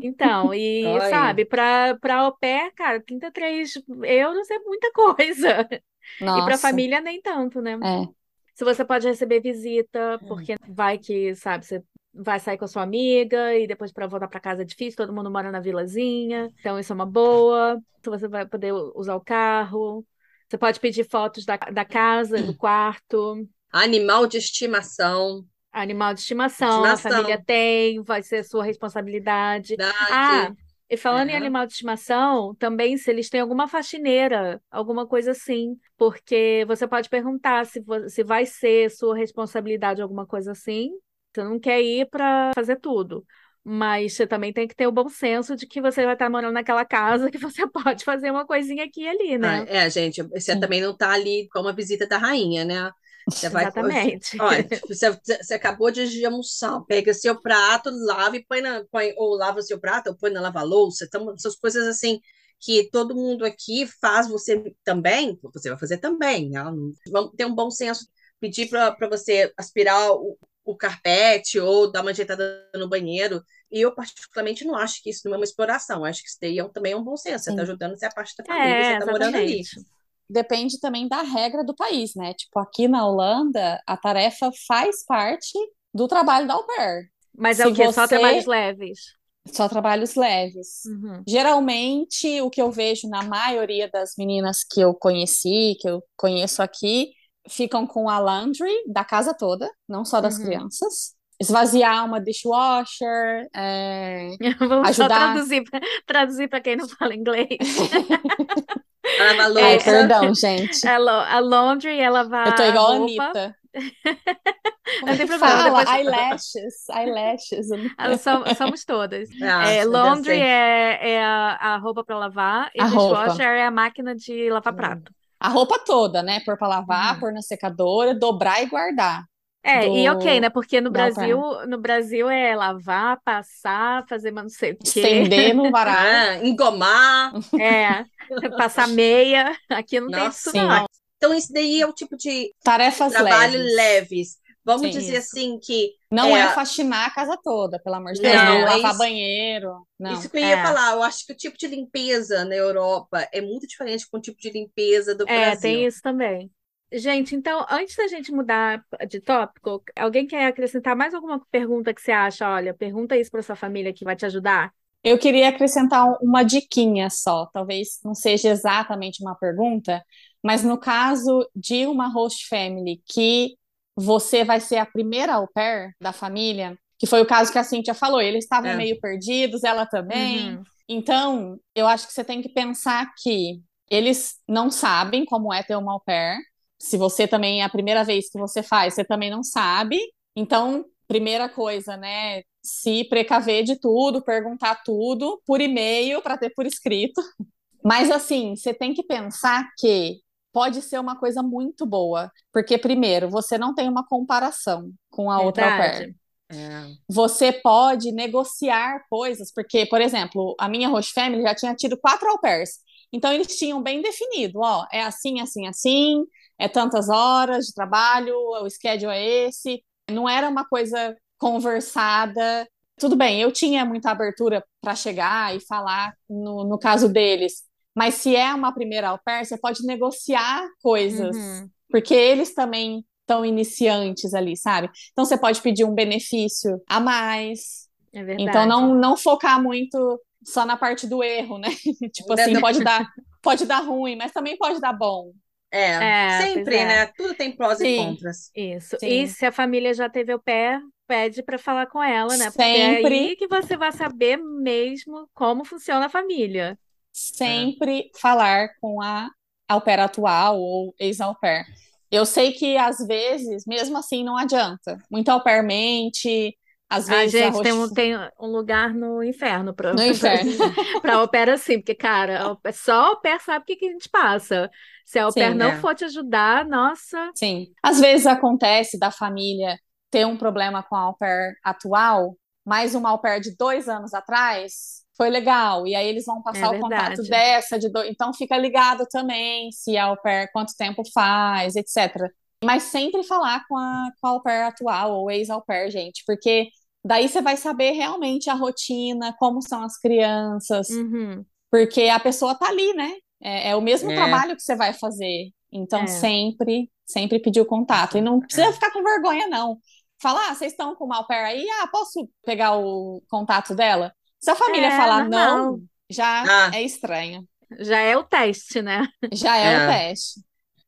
Então, e Olha. sabe, para au pair, cara, 33 euros é muita coisa. E para Nossa. família, nem tanto, né? É. Se você pode receber visita, porque vai que, sabe, você vai sair com a sua amiga e depois para voltar para casa é difícil, todo mundo mora na vilazinha, então isso é uma boa. Se você vai poder usar o carro, você pode pedir fotos da, da casa, do quarto, Animal de estimação, animal de estimação, a Estimação. família tem, vai ser sua responsabilidade. idade. Ah, e falando em animal de estimação, também se eles têm alguma faxineira, alguma coisa assim, porque você pode perguntar se, se vai ser sua responsabilidade alguma coisa assim. Você não quer ir para fazer tudo, mas você também tem que ter o bom senso de que você vai estar morando naquela casa que você pode fazer uma coisinha aqui e ali, né? Ah, é, gente, você Sim. também não tá ali com uma visita da rainha, né? Você vai, Exatamente. Olha, você, você acabou de almoçar, pega seu prato, lava e põe na, põe, ou lava o seu prato, ou põe na lava-louça, então, essas coisas assim que todo mundo aqui faz, você também, você vai fazer também, né? Vamos ter um bom senso, pedir para você aspirar o, o carpete ou dar uma ajeitada no banheiro, e eu particularmente não acho que isso não é uma exploração, acho que isso daí é um- também é um bom senso, você está ajudando, você é a parte da família, É, você está morando ali. Depende também da regra do país, né? Tipo, aqui na Holanda, a tarefa faz parte do trabalho da au pair. Mas é Se o quê? Só você- trabalhos leves. Só trabalhos leves. Uhum. Geralmente, o que eu vejo na maioria das meninas que eu conheci, que eu conheço aqui, ficam com a laundry da casa toda, não só das Uhum. crianças. Esvaziar uma dishwasher, é, Vamos só Ajudar. traduzir para traduzir para quem não fala inglês. A lavar Ai, louça, perdão, gente. A, lo- a laundry é lavar Eu tô igual a roupa. Anitta. Não tem problema, Fala, depois- eyelashes, eyelashes. eu não- Ah, som- somos todas. Ah, É, laundry é, é a, a roupa para lavar e A roupa. dishwasher é a máquina de lavar prato. A roupa toda, né? Pôr pra lavar, Uhum. pôr na secadora, dobrar e guardar. É, e Do- ok, né? Porque no Brasil, no Brasil é lavar, passar, fazer não sei o quê. Estender no varal. Ah, engomar. É, passar meia. Aqui não tem Nossa, isso sim. não. Então, isso daí é o tipo de Tarefas trabalho leves. leves. Vamos Sim, dizer isso. assim que Não é, É. faxinar a casa toda, pelo amor de Não, Deus. Não, é lavar isso- banheiro. Não. isso que eu ia é. falar. Eu acho que o tipo de limpeza na Europa é muito diferente com o tipo de limpeza do É, Brasil. tem isso também. Gente, então, antes da gente mudar de tópico, alguém quer acrescentar mais alguma pergunta que você acha? Olha, pergunta isso para sua família que vai te ajudar. Eu queria acrescentar um- uma diquinha só. Talvez não seja exatamente uma pergunta, mas no caso de uma host family que você vai ser a primeira au pair da família, que foi o caso que a Cíntia falou, eles estavam É. meio perdidos, ela também. Uhum. Então, eu acho que você tem que pensar que eles não sabem como é ter uma au pair. Se você também é a primeira vez que você faz, você também não sabe. Então, primeira coisa, né? Se precaver de tudo, perguntar tudo por e-mail para ter por escrito. Mas assim, você tem que pensar que pode ser uma coisa muito boa, porque primeiro, você não tem uma comparação com a Verdade. outra pair. É. Você pode negociar coisas, porque, por exemplo, a minha host family já tinha tido quatro au pairs. Então, eles tinham bem definido, ó, é assim, assim, assim, é tantas horas de trabalho, o schedule é esse. Não era uma coisa conversada. Tudo bem, eu tinha muita abertura para chegar e falar no, no caso deles, mas se é uma primeira au pair, você pode negociar coisas, uhum. porque eles também estão iniciantes ali, sabe? Então você pode pedir um benefício a mais. É verdade. Então não, não focar muito só na parte do erro, né? tipo assim, pode dar, pode dar ruim, mas também pode dar bom. É, é sempre, é. né? Tudo tem prós Sim, e contras. Isso. Sim. E se a família já teve o pé, pede para falar com ela, né? Porque sempre. é aí que você vai saber mesmo como funciona a família. Sempre é. falar com a au pair atual ou ex-au pair. Eu sei que às vezes, mesmo assim, não adianta. Muito au pair mente, às ah, vezes. Ah, gente, tem, um, tem um lugar no inferno para no inferno. para opera assim, porque, cara, só o pair sabe o que, que a gente passa. Se a Sim, não é. for te ajudar, nossa. Sim. Às vezes acontece da família ter um problema com a au pair atual, mas uma au pair de dois anos atrás foi legal. E aí eles vão passar é o contato dessa de dois. Então fica ligado também se a au pair, quanto tempo faz, etc. Mas sempre falar com a, com a au pair atual ou ex-au pair, gente, porque daí você vai saber realmente a rotina, como são as crianças, uhum. porque a pessoa tá ali, né? É, é o mesmo é. trabalho que você vai fazer. Então, é. sempre, sempre pedir o contato. E não precisa ficar com vergonha, não. Falar, ah, vocês estão com uma au pair aí? Ah, posso pegar o contato dela? Se a família é, falar normal. não, já ah. é estranho. Já é o teste, né? Já é, é, o teste.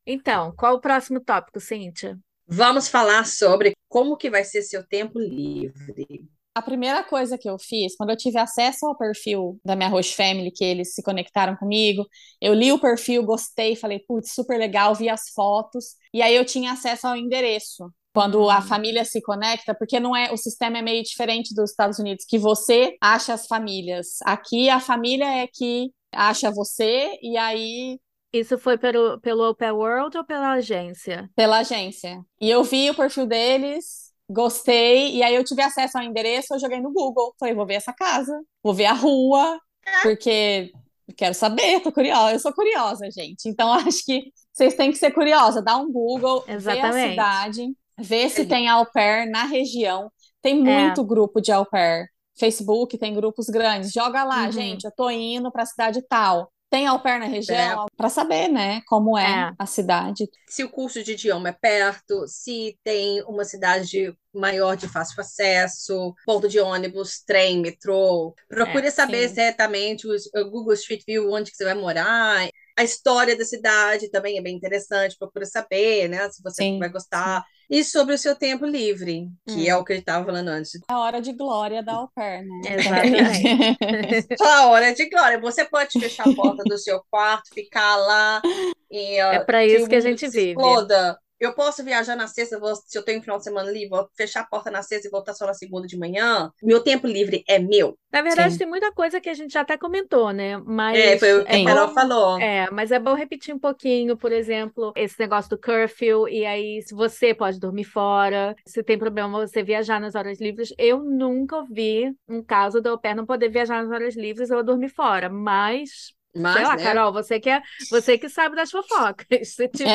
Então, qual o próximo tópico, Cíntia? Vamos falar sobre como que vai ser seu tempo livre. A primeira coisa que eu fiz, quando eu tive acesso ao perfil da minha host family, que eles se conectaram comigo, eu li o perfil, gostei, falei, putz, super legal, vi as fotos, e aí eu tinha acesso ao endereço quando a uhum. família se conecta, porque não é o sistema é meio diferente dos Estados Unidos, que você acha as famílias. Aqui a família é que acha você e aí isso foi pelo, pelo Open World ou pela agência? Pela agência. E eu vi o perfil deles, gostei, e aí eu tive acesso ao endereço, eu joguei no Google. Falei, vou ver essa casa, vou ver a rua, porque quero saber, tô curiosa. Eu sou curiosa, gente. Então acho que vocês têm que ser curiosa. Dá um Google, Exatamente. ver a cidade Vê se tem au pair na região. Tem é. muito é. grupo de au pair. Facebook tem grupos grandes. Joga lá, uhum. gente, eu tô indo para a cidade tal. Tem au pair na região? É. Para saber, né, como é, é, a cidade. Se o curso de idioma é perto, se tem uma cidade maior de fácil acesso, ponto de ônibus, trem, metrô. Procure é, saber sim. exatamente o Google Street View, onde que você vai morar. A história da cidade também é bem interessante, procura saber, né? Se você sim, vai gostar. Sim. E sobre o seu tempo livre, que hum. é o que a gente estava falando antes. A hora de glória da au pair, né? Exatamente. a hora de glória. Você pode fechar a porta do seu quarto, ficar lá. E, é para isso que a gente vive. Exploda eu posso viajar na sexta, vou, se eu tenho um final de semana livre, vou fechar a porta na sexta e voltar só na segunda de manhã. Meu tempo livre é meu. Na verdade, Sim. tem muita coisa que a gente já até comentou, né? Mas é, foi o que a Carol falou. É, mas é bom repetir um pouquinho, por exemplo, esse negócio do curfew, e aí se você pode dormir fora, se tem problema você viajar nas horas livres. Eu nunca ouvi um caso do au pair não poder viajar nas horas livres ou dormir fora, mas mas, Sei lá, né? Carol, você que, é, você que sabe das fofocas. Se tiver.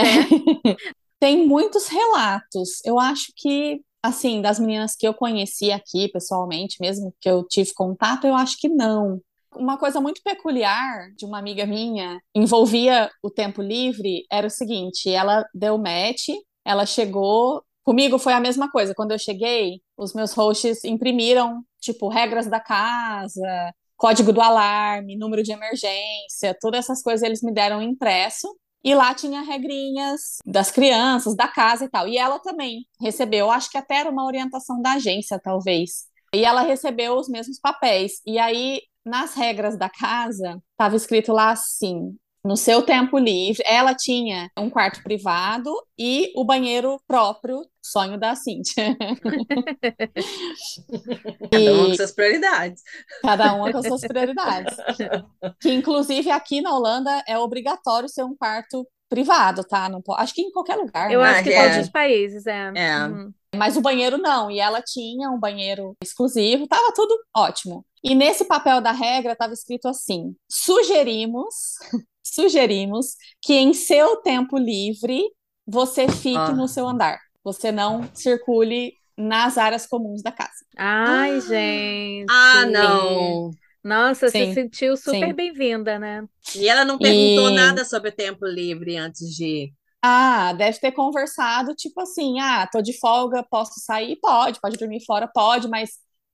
É. Tem muitos relatos. Eu acho que, assim, das meninas que eu conheci aqui pessoalmente, mesmo que eu tive contato, eu acho que não. Uma coisa muito peculiar de uma amiga minha envolvia o tempo livre era o seguinte: ela deu match, ela chegou. Comigo foi a mesma coisa. Quando eu cheguei, os meus hosts imprimiram, tipo, regras da casa, código do alarme, número de emergência, todas essas coisas eles me deram impresso. E lá tinha regrinhas das crianças, da casa e tal. E ela também recebeu, acho que até era uma orientação da agência, talvez. E ela recebeu os mesmos papéis. E aí, nas regras da casa, estava escrito lá assim: no seu tempo livre, ela tinha um quarto privado e o banheiro próprio, sonho da Cíntia. Cada uma com suas prioridades. Cada uma com suas prioridades. que, inclusive, aqui na Holanda é obrigatório ser um quarto privado, tá? Não pode, acho que em qualquer lugar. Eu né? acho que é. todos os países, é. É. Uhum. Mas o banheiro não, e ela tinha um banheiro exclusivo, tava tudo ótimo. E nesse papel da regra estava escrito assim: sugerimos, sugerimos que em seu tempo livre você fique Ah. no seu andar. Você não circule nas áreas comuns da casa. Ai, Ah. gente. Ah, não. Nossa, Sim, se sentiu super bem-vinda, né? E ela não perguntou E- nada sobre o tempo livre antes de ir. Ah, deve ter conversado, tipo assim, ah, tô de folga, posso sair? Pode, pode dormir fora, pode, mas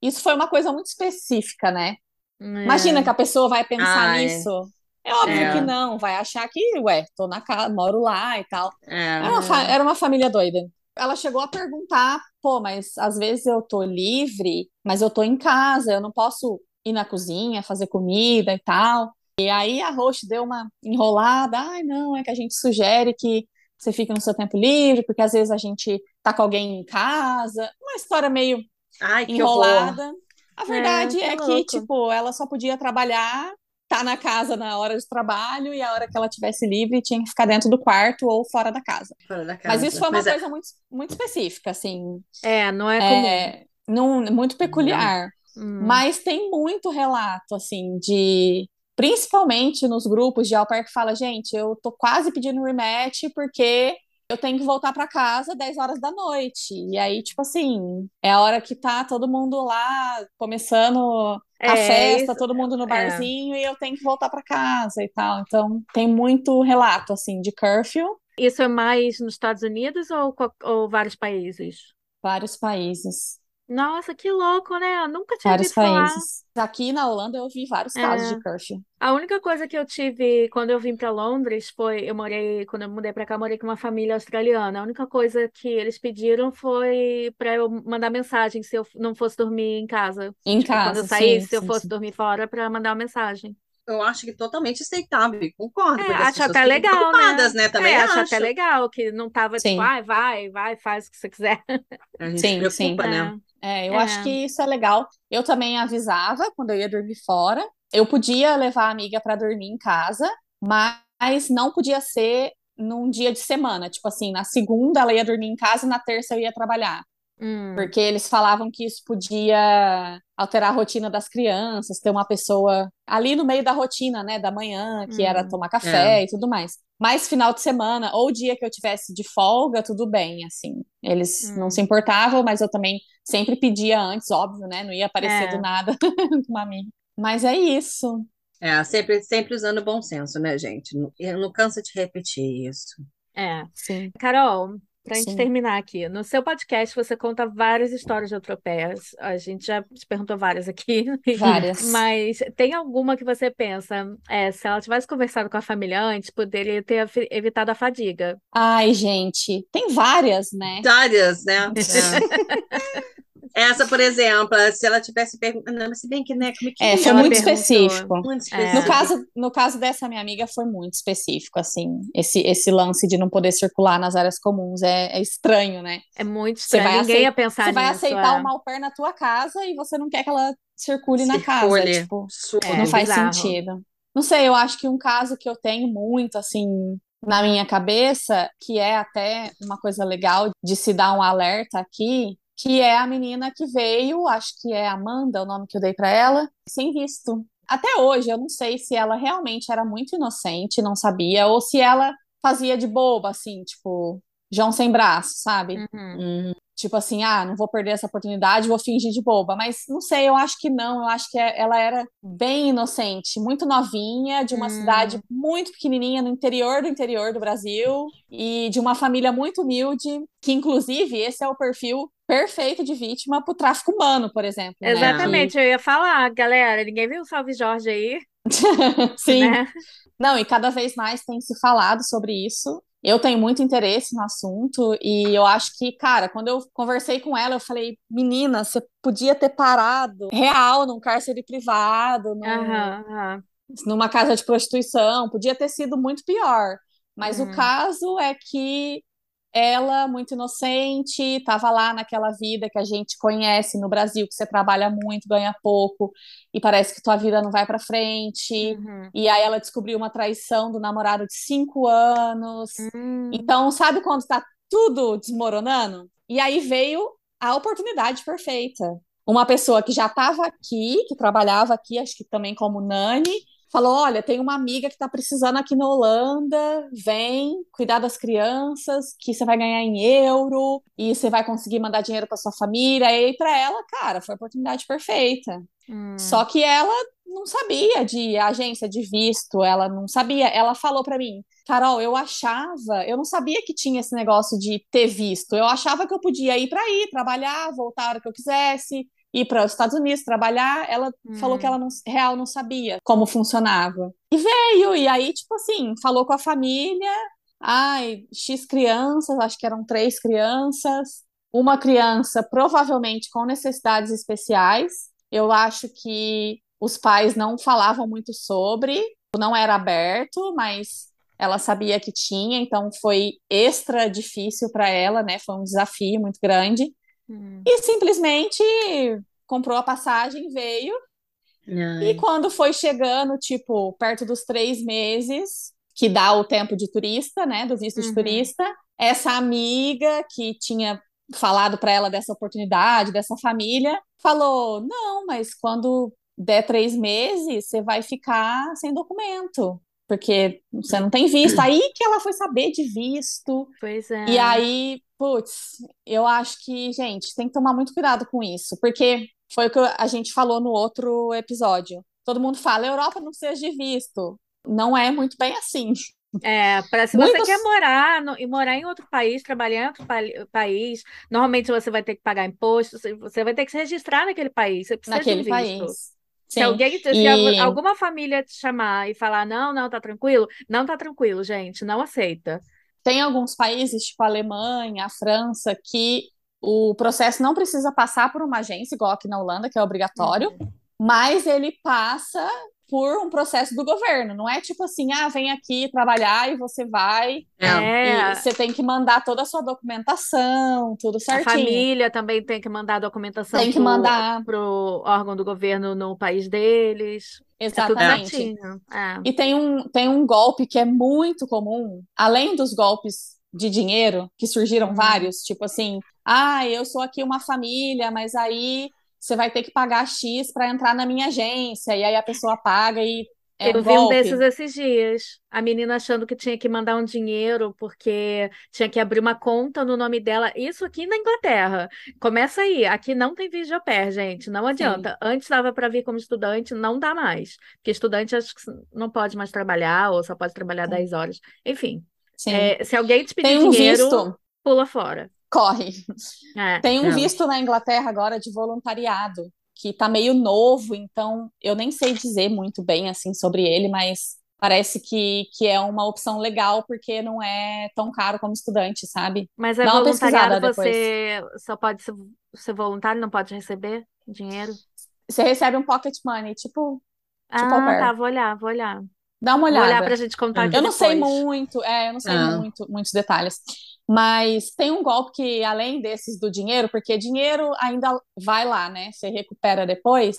isso foi uma coisa muito específica, né? Imagina que a pessoa vai pensar Ah, é. nisso. É óbvio É. que não, vai achar que, ué, tô na casa, moro lá e tal. É. Era uma, era uma família doida. Ela chegou a perguntar, pô, mas às vezes eu tô livre, mas eu tô em casa, eu não posso ir na cozinha, fazer comida e tal. E aí a host deu uma enrolada, ai, não, é que a gente sugere que você fique no seu tempo livre, porque às vezes a gente tá com alguém em casa. Uma história meio Ai, que horror. enrolada. A verdade que é, que, louco. tipo, ela só podia trabalhar, tá na casa na hora de trabalho, e a hora que ela tivesse livre tinha que ficar dentro do quarto ou fora da casa. Fora da Mas casa. isso foi uma Mas é- coisa muito, muito específica, assim, É, não é comum. é, não, muito peculiar. Hum. Mas tem muito relato, assim, de. Principalmente nos grupos de au pair que fala, gente, eu tô quase pedindo rematch porque eu tenho que voltar para casa 10 horas da noite. E aí, tipo assim, é a hora que tá todo mundo lá começando a É, festa, isso- todo mundo no é. barzinho e eu tenho que voltar para casa e tal. Então, tem muito relato, assim, de curfew, Isso é mais nos Estados Unidos ou, ou vários países? vários países. Nossa, que louco, né? Eu nunca tinha Vários ouvido falar. países. Aqui na Holanda eu vi vários casos É. de curfew. A única coisa que eu tive quando eu vim para Londres foi, eu morei, quando eu mudei para cá, eu morei com uma família australiana. A única coisa que eles pediram foi para eu mandar mensagem se eu não fosse dormir em casa. Em Tipo, quando eu casa, saísse, sim, se eu sim, fosse sim. dormir fora, para mandar uma mensagem. Eu acho que totalmente aceitável, concordo, É, acho até legal, né? né? Também É, acho acho. até legal que não tava tipo, Sim. ai, vai, vai, faz o que você quiser. A gente Sim, preocupa, sim. né? É, eu É. acho que isso é legal. Eu também avisava quando eu ia dormir fora. Eu podia levar a amiga para dormir em casa, mas não podia ser num dia de semana. Tipo assim, na segunda ela ia dormir em casa e na terça eu ia trabalhar. Hum, Porque eles falavam que isso podia alterar a rotina das crianças, ter uma pessoa ali no meio da rotina, né, da manhã, que era Hum. tomar café e tudo mais. Mas final de semana ou dia que eu tivesse de folga, tudo bem, assim. Eles não Hum. se importavam, mas eu também sempre pedia antes, óbvio, né? Não ia aparecer É. do nada com uma amiga. Mas é isso. É, sempre, sempre usando bom senso, né, gente? Não- Eu não canso de repetir isso. é. Sim. Carol, pra gente Sim. terminar aqui, no seu podcast você conta várias histórias de atropéias. A gente já te perguntou várias aqui, Várias. mas tem alguma que você pensa, é, se ela tivesse conversado com a família antes, poderia ter evi- evitado a fadiga. Ai, gente, tem várias, né? Várias, né? É. Essa, por exemplo, se ela tivesse perguntado. Não, mas se bem que, né? Como é que É, foi Ela muito específico. Muito É. específico. No caso, no caso dessa minha amiga foi muito específico, assim, esse, esse lance de não poder circular nas áreas comuns é, é estranho, né? É muito Você estranho, vai ninguém ia pensar Você vai nisso. aceitar é. uma au pair na tua casa e você não quer que ela circule na casa, Circule. tipo. É, não faz bizarro. sentido. Não sei, eu acho que um caso que eu tenho muito, assim, na minha cabeça, que é até uma coisa legal de se dar um alerta aqui, que é a menina que veio, acho que é Amanda, o nome que eu dei pra ela, sem visto. Até hoje, eu não sei se ela realmente era muito inocente, não sabia, ou se ela fazia de boba, assim, tipo, João sem braço, sabe? Uhum. Hum, Tipo assim, ah, não vou perder essa oportunidade, vou fingir de boba. Mas não sei, eu acho que não. Eu acho que é- ela era bem inocente, muito novinha, de uma Hum. cidade muito pequenininha, no interior do interior do Brasil, e de uma família muito humilde, que inclusive esse é o perfil perfeito de vítima para o tráfico humano, por exemplo. né? Exatamente, eu ia falar, galera, ninguém viu o Salve Jorge aí, Sim. né? Não, e cada vez mais tem se falado sobre isso. Eu tenho muito interesse no assunto e eu acho que, cara, quando eu conversei com ela, eu falei, menina, você podia ter parado real num cárcere privado, num, Aham, aham. numa casa de prostituição, podia ter sido muito pior. Mas Uhum. o caso é que ela, muito inocente, estava lá naquela vida que a gente conhece no Brasil, que você trabalha muito, ganha pouco, e parece que tua vida não vai para frente. Uhum. E aí ela descobriu uma traição do namorado de cinco anos. Hum. Então, sabe quando está tudo desmoronando? E aí veio a oportunidade perfeita. Uma pessoa que já estava aqui, que trabalhava aqui, acho que também como Nani, falou: Olha, tem uma amiga que está precisando aqui na Holanda, vem cuidar das crianças, que você vai ganhar em euro e você vai conseguir mandar dinheiro para sua família. E para ela, cara, foi a oportunidade perfeita. Hum. Só que ela não sabia de agência de visto, ela não sabia. Ela falou para mim, Carol, eu achava, eu não sabia que tinha esse negócio de ter visto. Eu achava que eu podia ir para aí, trabalhar, voltar a hora que eu quisesse, ir para os Estados Unidos trabalhar. Ela Hum. falou que ela não, real não sabia como funcionava. E veio, e aí, tipo assim, falou com a família. Ai, X crianças, acho que eram três crianças. Uma criança provavelmente com necessidades especiais. Eu acho que os pais não falavam muito sobre, não era aberto, mas ela sabia que tinha, então foi extra difícil para ela, né? Foi um desafio muito grande. Hum. E simplesmente comprou a passagem, veio, Ai. e quando foi chegando, tipo, perto dos três meses, que dá o tempo de turista, né? Do visto de Uhum. turista, essa amiga que tinha falado para ela dessa oportunidade, dessa família, falou: não, mas quando der três meses, você vai ficar sem documento. Porque você não tem visto. Aí que ela foi saber de visto. Pois é. E aí, putz, eu acho que, gente, tem que tomar muito cuidado com isso, porque foi o que a gente falou no outro episódio. Todo mundo fala, Europa não precisa de visto. Não é muito bem assim. É, para se Muitos- você quer morar no- e morar em outro país, trabalhar em outro pa- país, normalmente você vai ter que pagar imposto, você- vai ter que se registrar naquele país, você precisa de naquele visto. país. Se Sim. alguém, se E- al- alguma família te chamar e falar, não, não, tá tranquilo, não tá tranquilo, gente, não aceita. Tem alguns países, tipo a Alemanha, a França, que o processo não precisa passar por uma agência, igual aqui na Holanda, que é obrigatório, Uhum. mas ele passa por um processo do governo. Não é tipo assim, ah, vem aqui trabalhar e você vai É. É, E você tem que mandar toda a sua documentação, tudo a certinho. família também tem que mandar a documentação Tem que pro, mandar, pro órgão do governo no país deles. É tudo exatamente. certinho. É. E tem um, tem um golpe que é muito comum, além dos golpes de dinheiro, que surgiram Uhum. vários, tipo assim, ah, eu sou aqui uma família, mas aí você vai ter que pagar X para entrar na minha agência, e aí a pessoa paga e é Eu um vi um desses esses dias. A menina achando que tinha que mandar um dinheiro porque tinha que abrir uma conta no nome dela. Isso aqui na Inglaterra. Começa aí. Aqui não tem pair, gente. Não adianta. Antes dava para vir como estudante, não dá mais. Porque estudante acho que não pode mais trabalhar ou só pode trabalhar 10 horas. Enfim, Sim. é, se alguém te pedir Tem um dinheiro, visto, pula fora. Corre. É. Tem um É. visto na Inglaterra agora de voluntariado, que tá meio novo, então eu nem sei dizer muito bem assim sobre ele, mas parece que, que é uma opção legal porque não é tão caro como estudante, sabe? Mas é Dá voluntariado, você só pode ser, voluntário, não pode receber dinheiro? Você recebe um pocket money, tipo, Tipo Ah, tá, vou olhar, vou olhar. dá uma Vou olhar olhada. pra gente contar Hum. aqui Eu não sei depois. muito, é, eu não sei Ah. muito, muitos detalhes. Mas tem um golpe que, além desses do dinheiro, porque dinheiro ainda vai lá, né? Você recupera depois.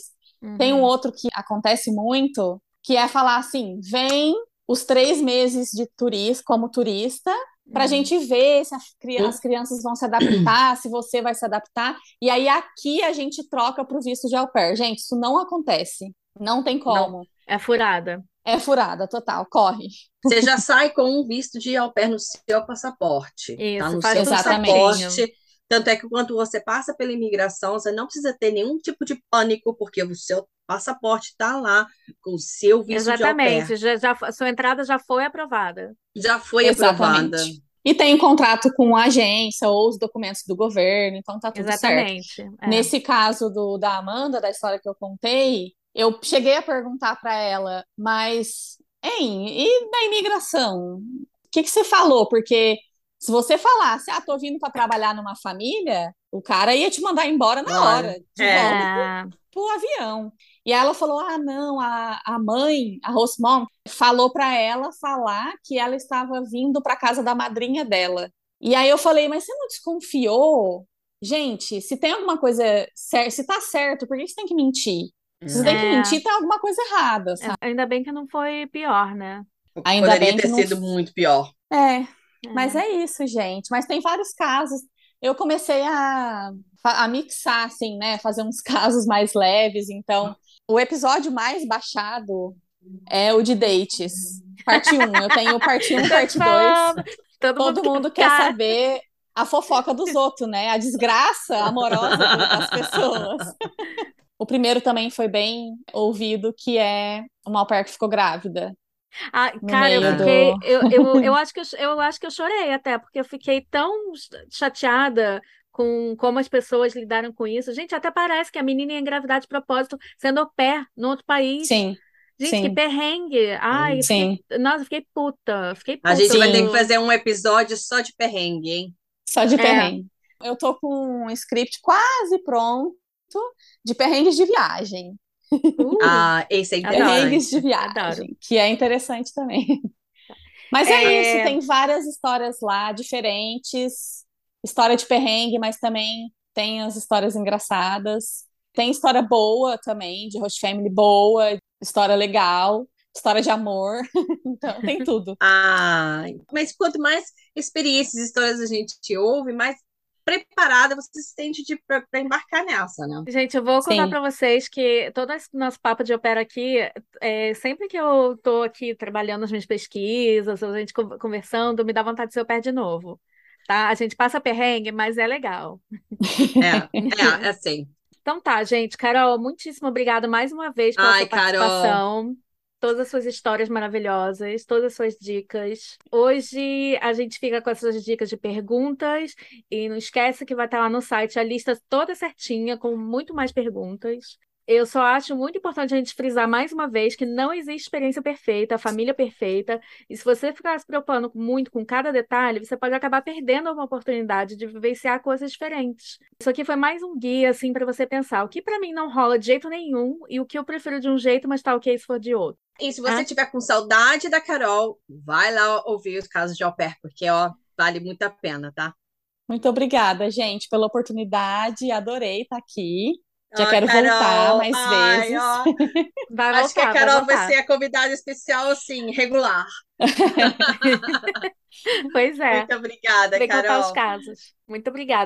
Tem um Uhum. outro que acontece muito, que é falar assim: vem os três meses de turista, como turista, para a Uhum. gente ver se as crianças vão se adaptar, se você vai se adaptar. E aí aqui a gente troca para o visto de au pair. Gente, isso não acontece. Não tem como. É furada. É furada total, corre. Você já sai com um visto de au pair no seu passaporte. Isso, tá no faz seu certinho. passaporte. Tanto é que quando você passa pela imigração, você não precisa ter nenhum tipo de pânico, porque o seu passaporte está lá com o seu visto de au pair. Exatamente. Já, já, sua entrada já foi aprovada. Já foi Exatamente. aprovada. E tem um contrato com a agência ou os documentos do governo, então tá tudo certo. Exatamente. É. Nesse caso do, da Amanda, da história que eu contei, eu cheguei a perguntar para ela, mas, hein, e da imigração? O que que você falou? Porque se você falasse, ah, tô vindo para trabalhar numa família, O cara ia te mandar embora na hora, de é. volta pro, pro avião. E ela falou: ah, não, a, a mãe, a host mom, falou para ela falar que ela estava vindo para casa da madrinha dela. E aí eu falei: mas você não desconfiou? Gente, se tem alguma coisa, cer- se tá certo, por que você tem que mentir? Se você tem que É. mentir, tem alguma coisa errada, sabe? Ainda bem que não foi pior, né? Ainda Poderia bem que ter não- sido muito pior. É, É. mas é isso, gente. Mas tem vários casos. Eu comecei a, a mixar, assim, né? Fazer uns casos mais leves. Então, o episódio mais baixado é o de dates. Parte 1. Eu tenho parte 1, parte 2. Falando, Todo, Todo mundo mundo quer saber a fofoca dos outros, né? A desgraça amorosa das pessoas. O primeiro também foi bem ouvido, que é uma au pair que ficou grávida. Ah, cara, eu fiquei. do- Eu, eu, eu, acho que eu, eu acho que eu chorei até, porque eu fiquei tão chateada com como as pessoas lidaram com isso. Gente, até parece que a menina ia engravidar de propósito, sendo au pair no outro país. Sim, Gente, sim. que perrengue. Ai, sim. fiquei- nossa, eu fiquei puta. Fiquei A puta. gente vai ter que fazer um episódio só de perrengue, hein? Só de É. perrengue. Eu tô com um script quase pronto de perrengues de viagem. Uh, Ah, esse é Adoro. Perrengues interessante. de viagem, Adoro. que é interessante também. Mas é, É. isso, tem várias histórias lá diferentes. História de perrengue, mas também tem as histórias engraçadas. Tem história boa também, de host family boa, história legal, história de amor. Então, tem tudo. Ai, mas quanto mais experiências e histórias a gente ouve, mais preparada você se sente para embarcar nessa, né? Gente, eu vou contar para vocês que todo esse nosso papo de opera aqui, é, sempre que eu tô aqui trabalhando nas minhas pesquisas, a gente con- conversando, me dá vontade de ser pair de novo. Tá? A gente passa perrengue, mas é legal. É, é, é assim. Então tá, gente. Carol, muitíssimo obrigada mais uma vez pela Ai, sua Carol. Todas as suas histórias maravilhosas, todas as suas dicas. Hoje a gente fica com essas dicas de perguntas e não esquece que vai estar lá no site a lista toda certinha, com muito mais perguntas. Eu só acho muito importante a gente frisar mais uma vez que não existe experiência perfeita, família perfeita, e se você ficar se preocupando muito com cada detalhe, você pode acabar perdendo uma oportunidade de vivenciar coisas diferentes. Isso aqui foi mais um guia, assim, para você pensar o que para mim não rola de jeito nenhum e o que eu prefiro de um jeito, mas tá ok se for de outro. E se você Ah. tiver com saudade da Carol, vai lá ouvir os casos de au pair, porque, ó, vale muito a pena, tá? Muito obrigada, gente, pela oportunidade. Adorei estar aqui. Já quero voltar Carol, mais ai, vezes. ó, Vai acho que a voltar, Carol vai voltar. ser a convidada especial, assim, regular. Pois é. Muito obrigada, Vem contar os Carol. casos. Muito obrigada.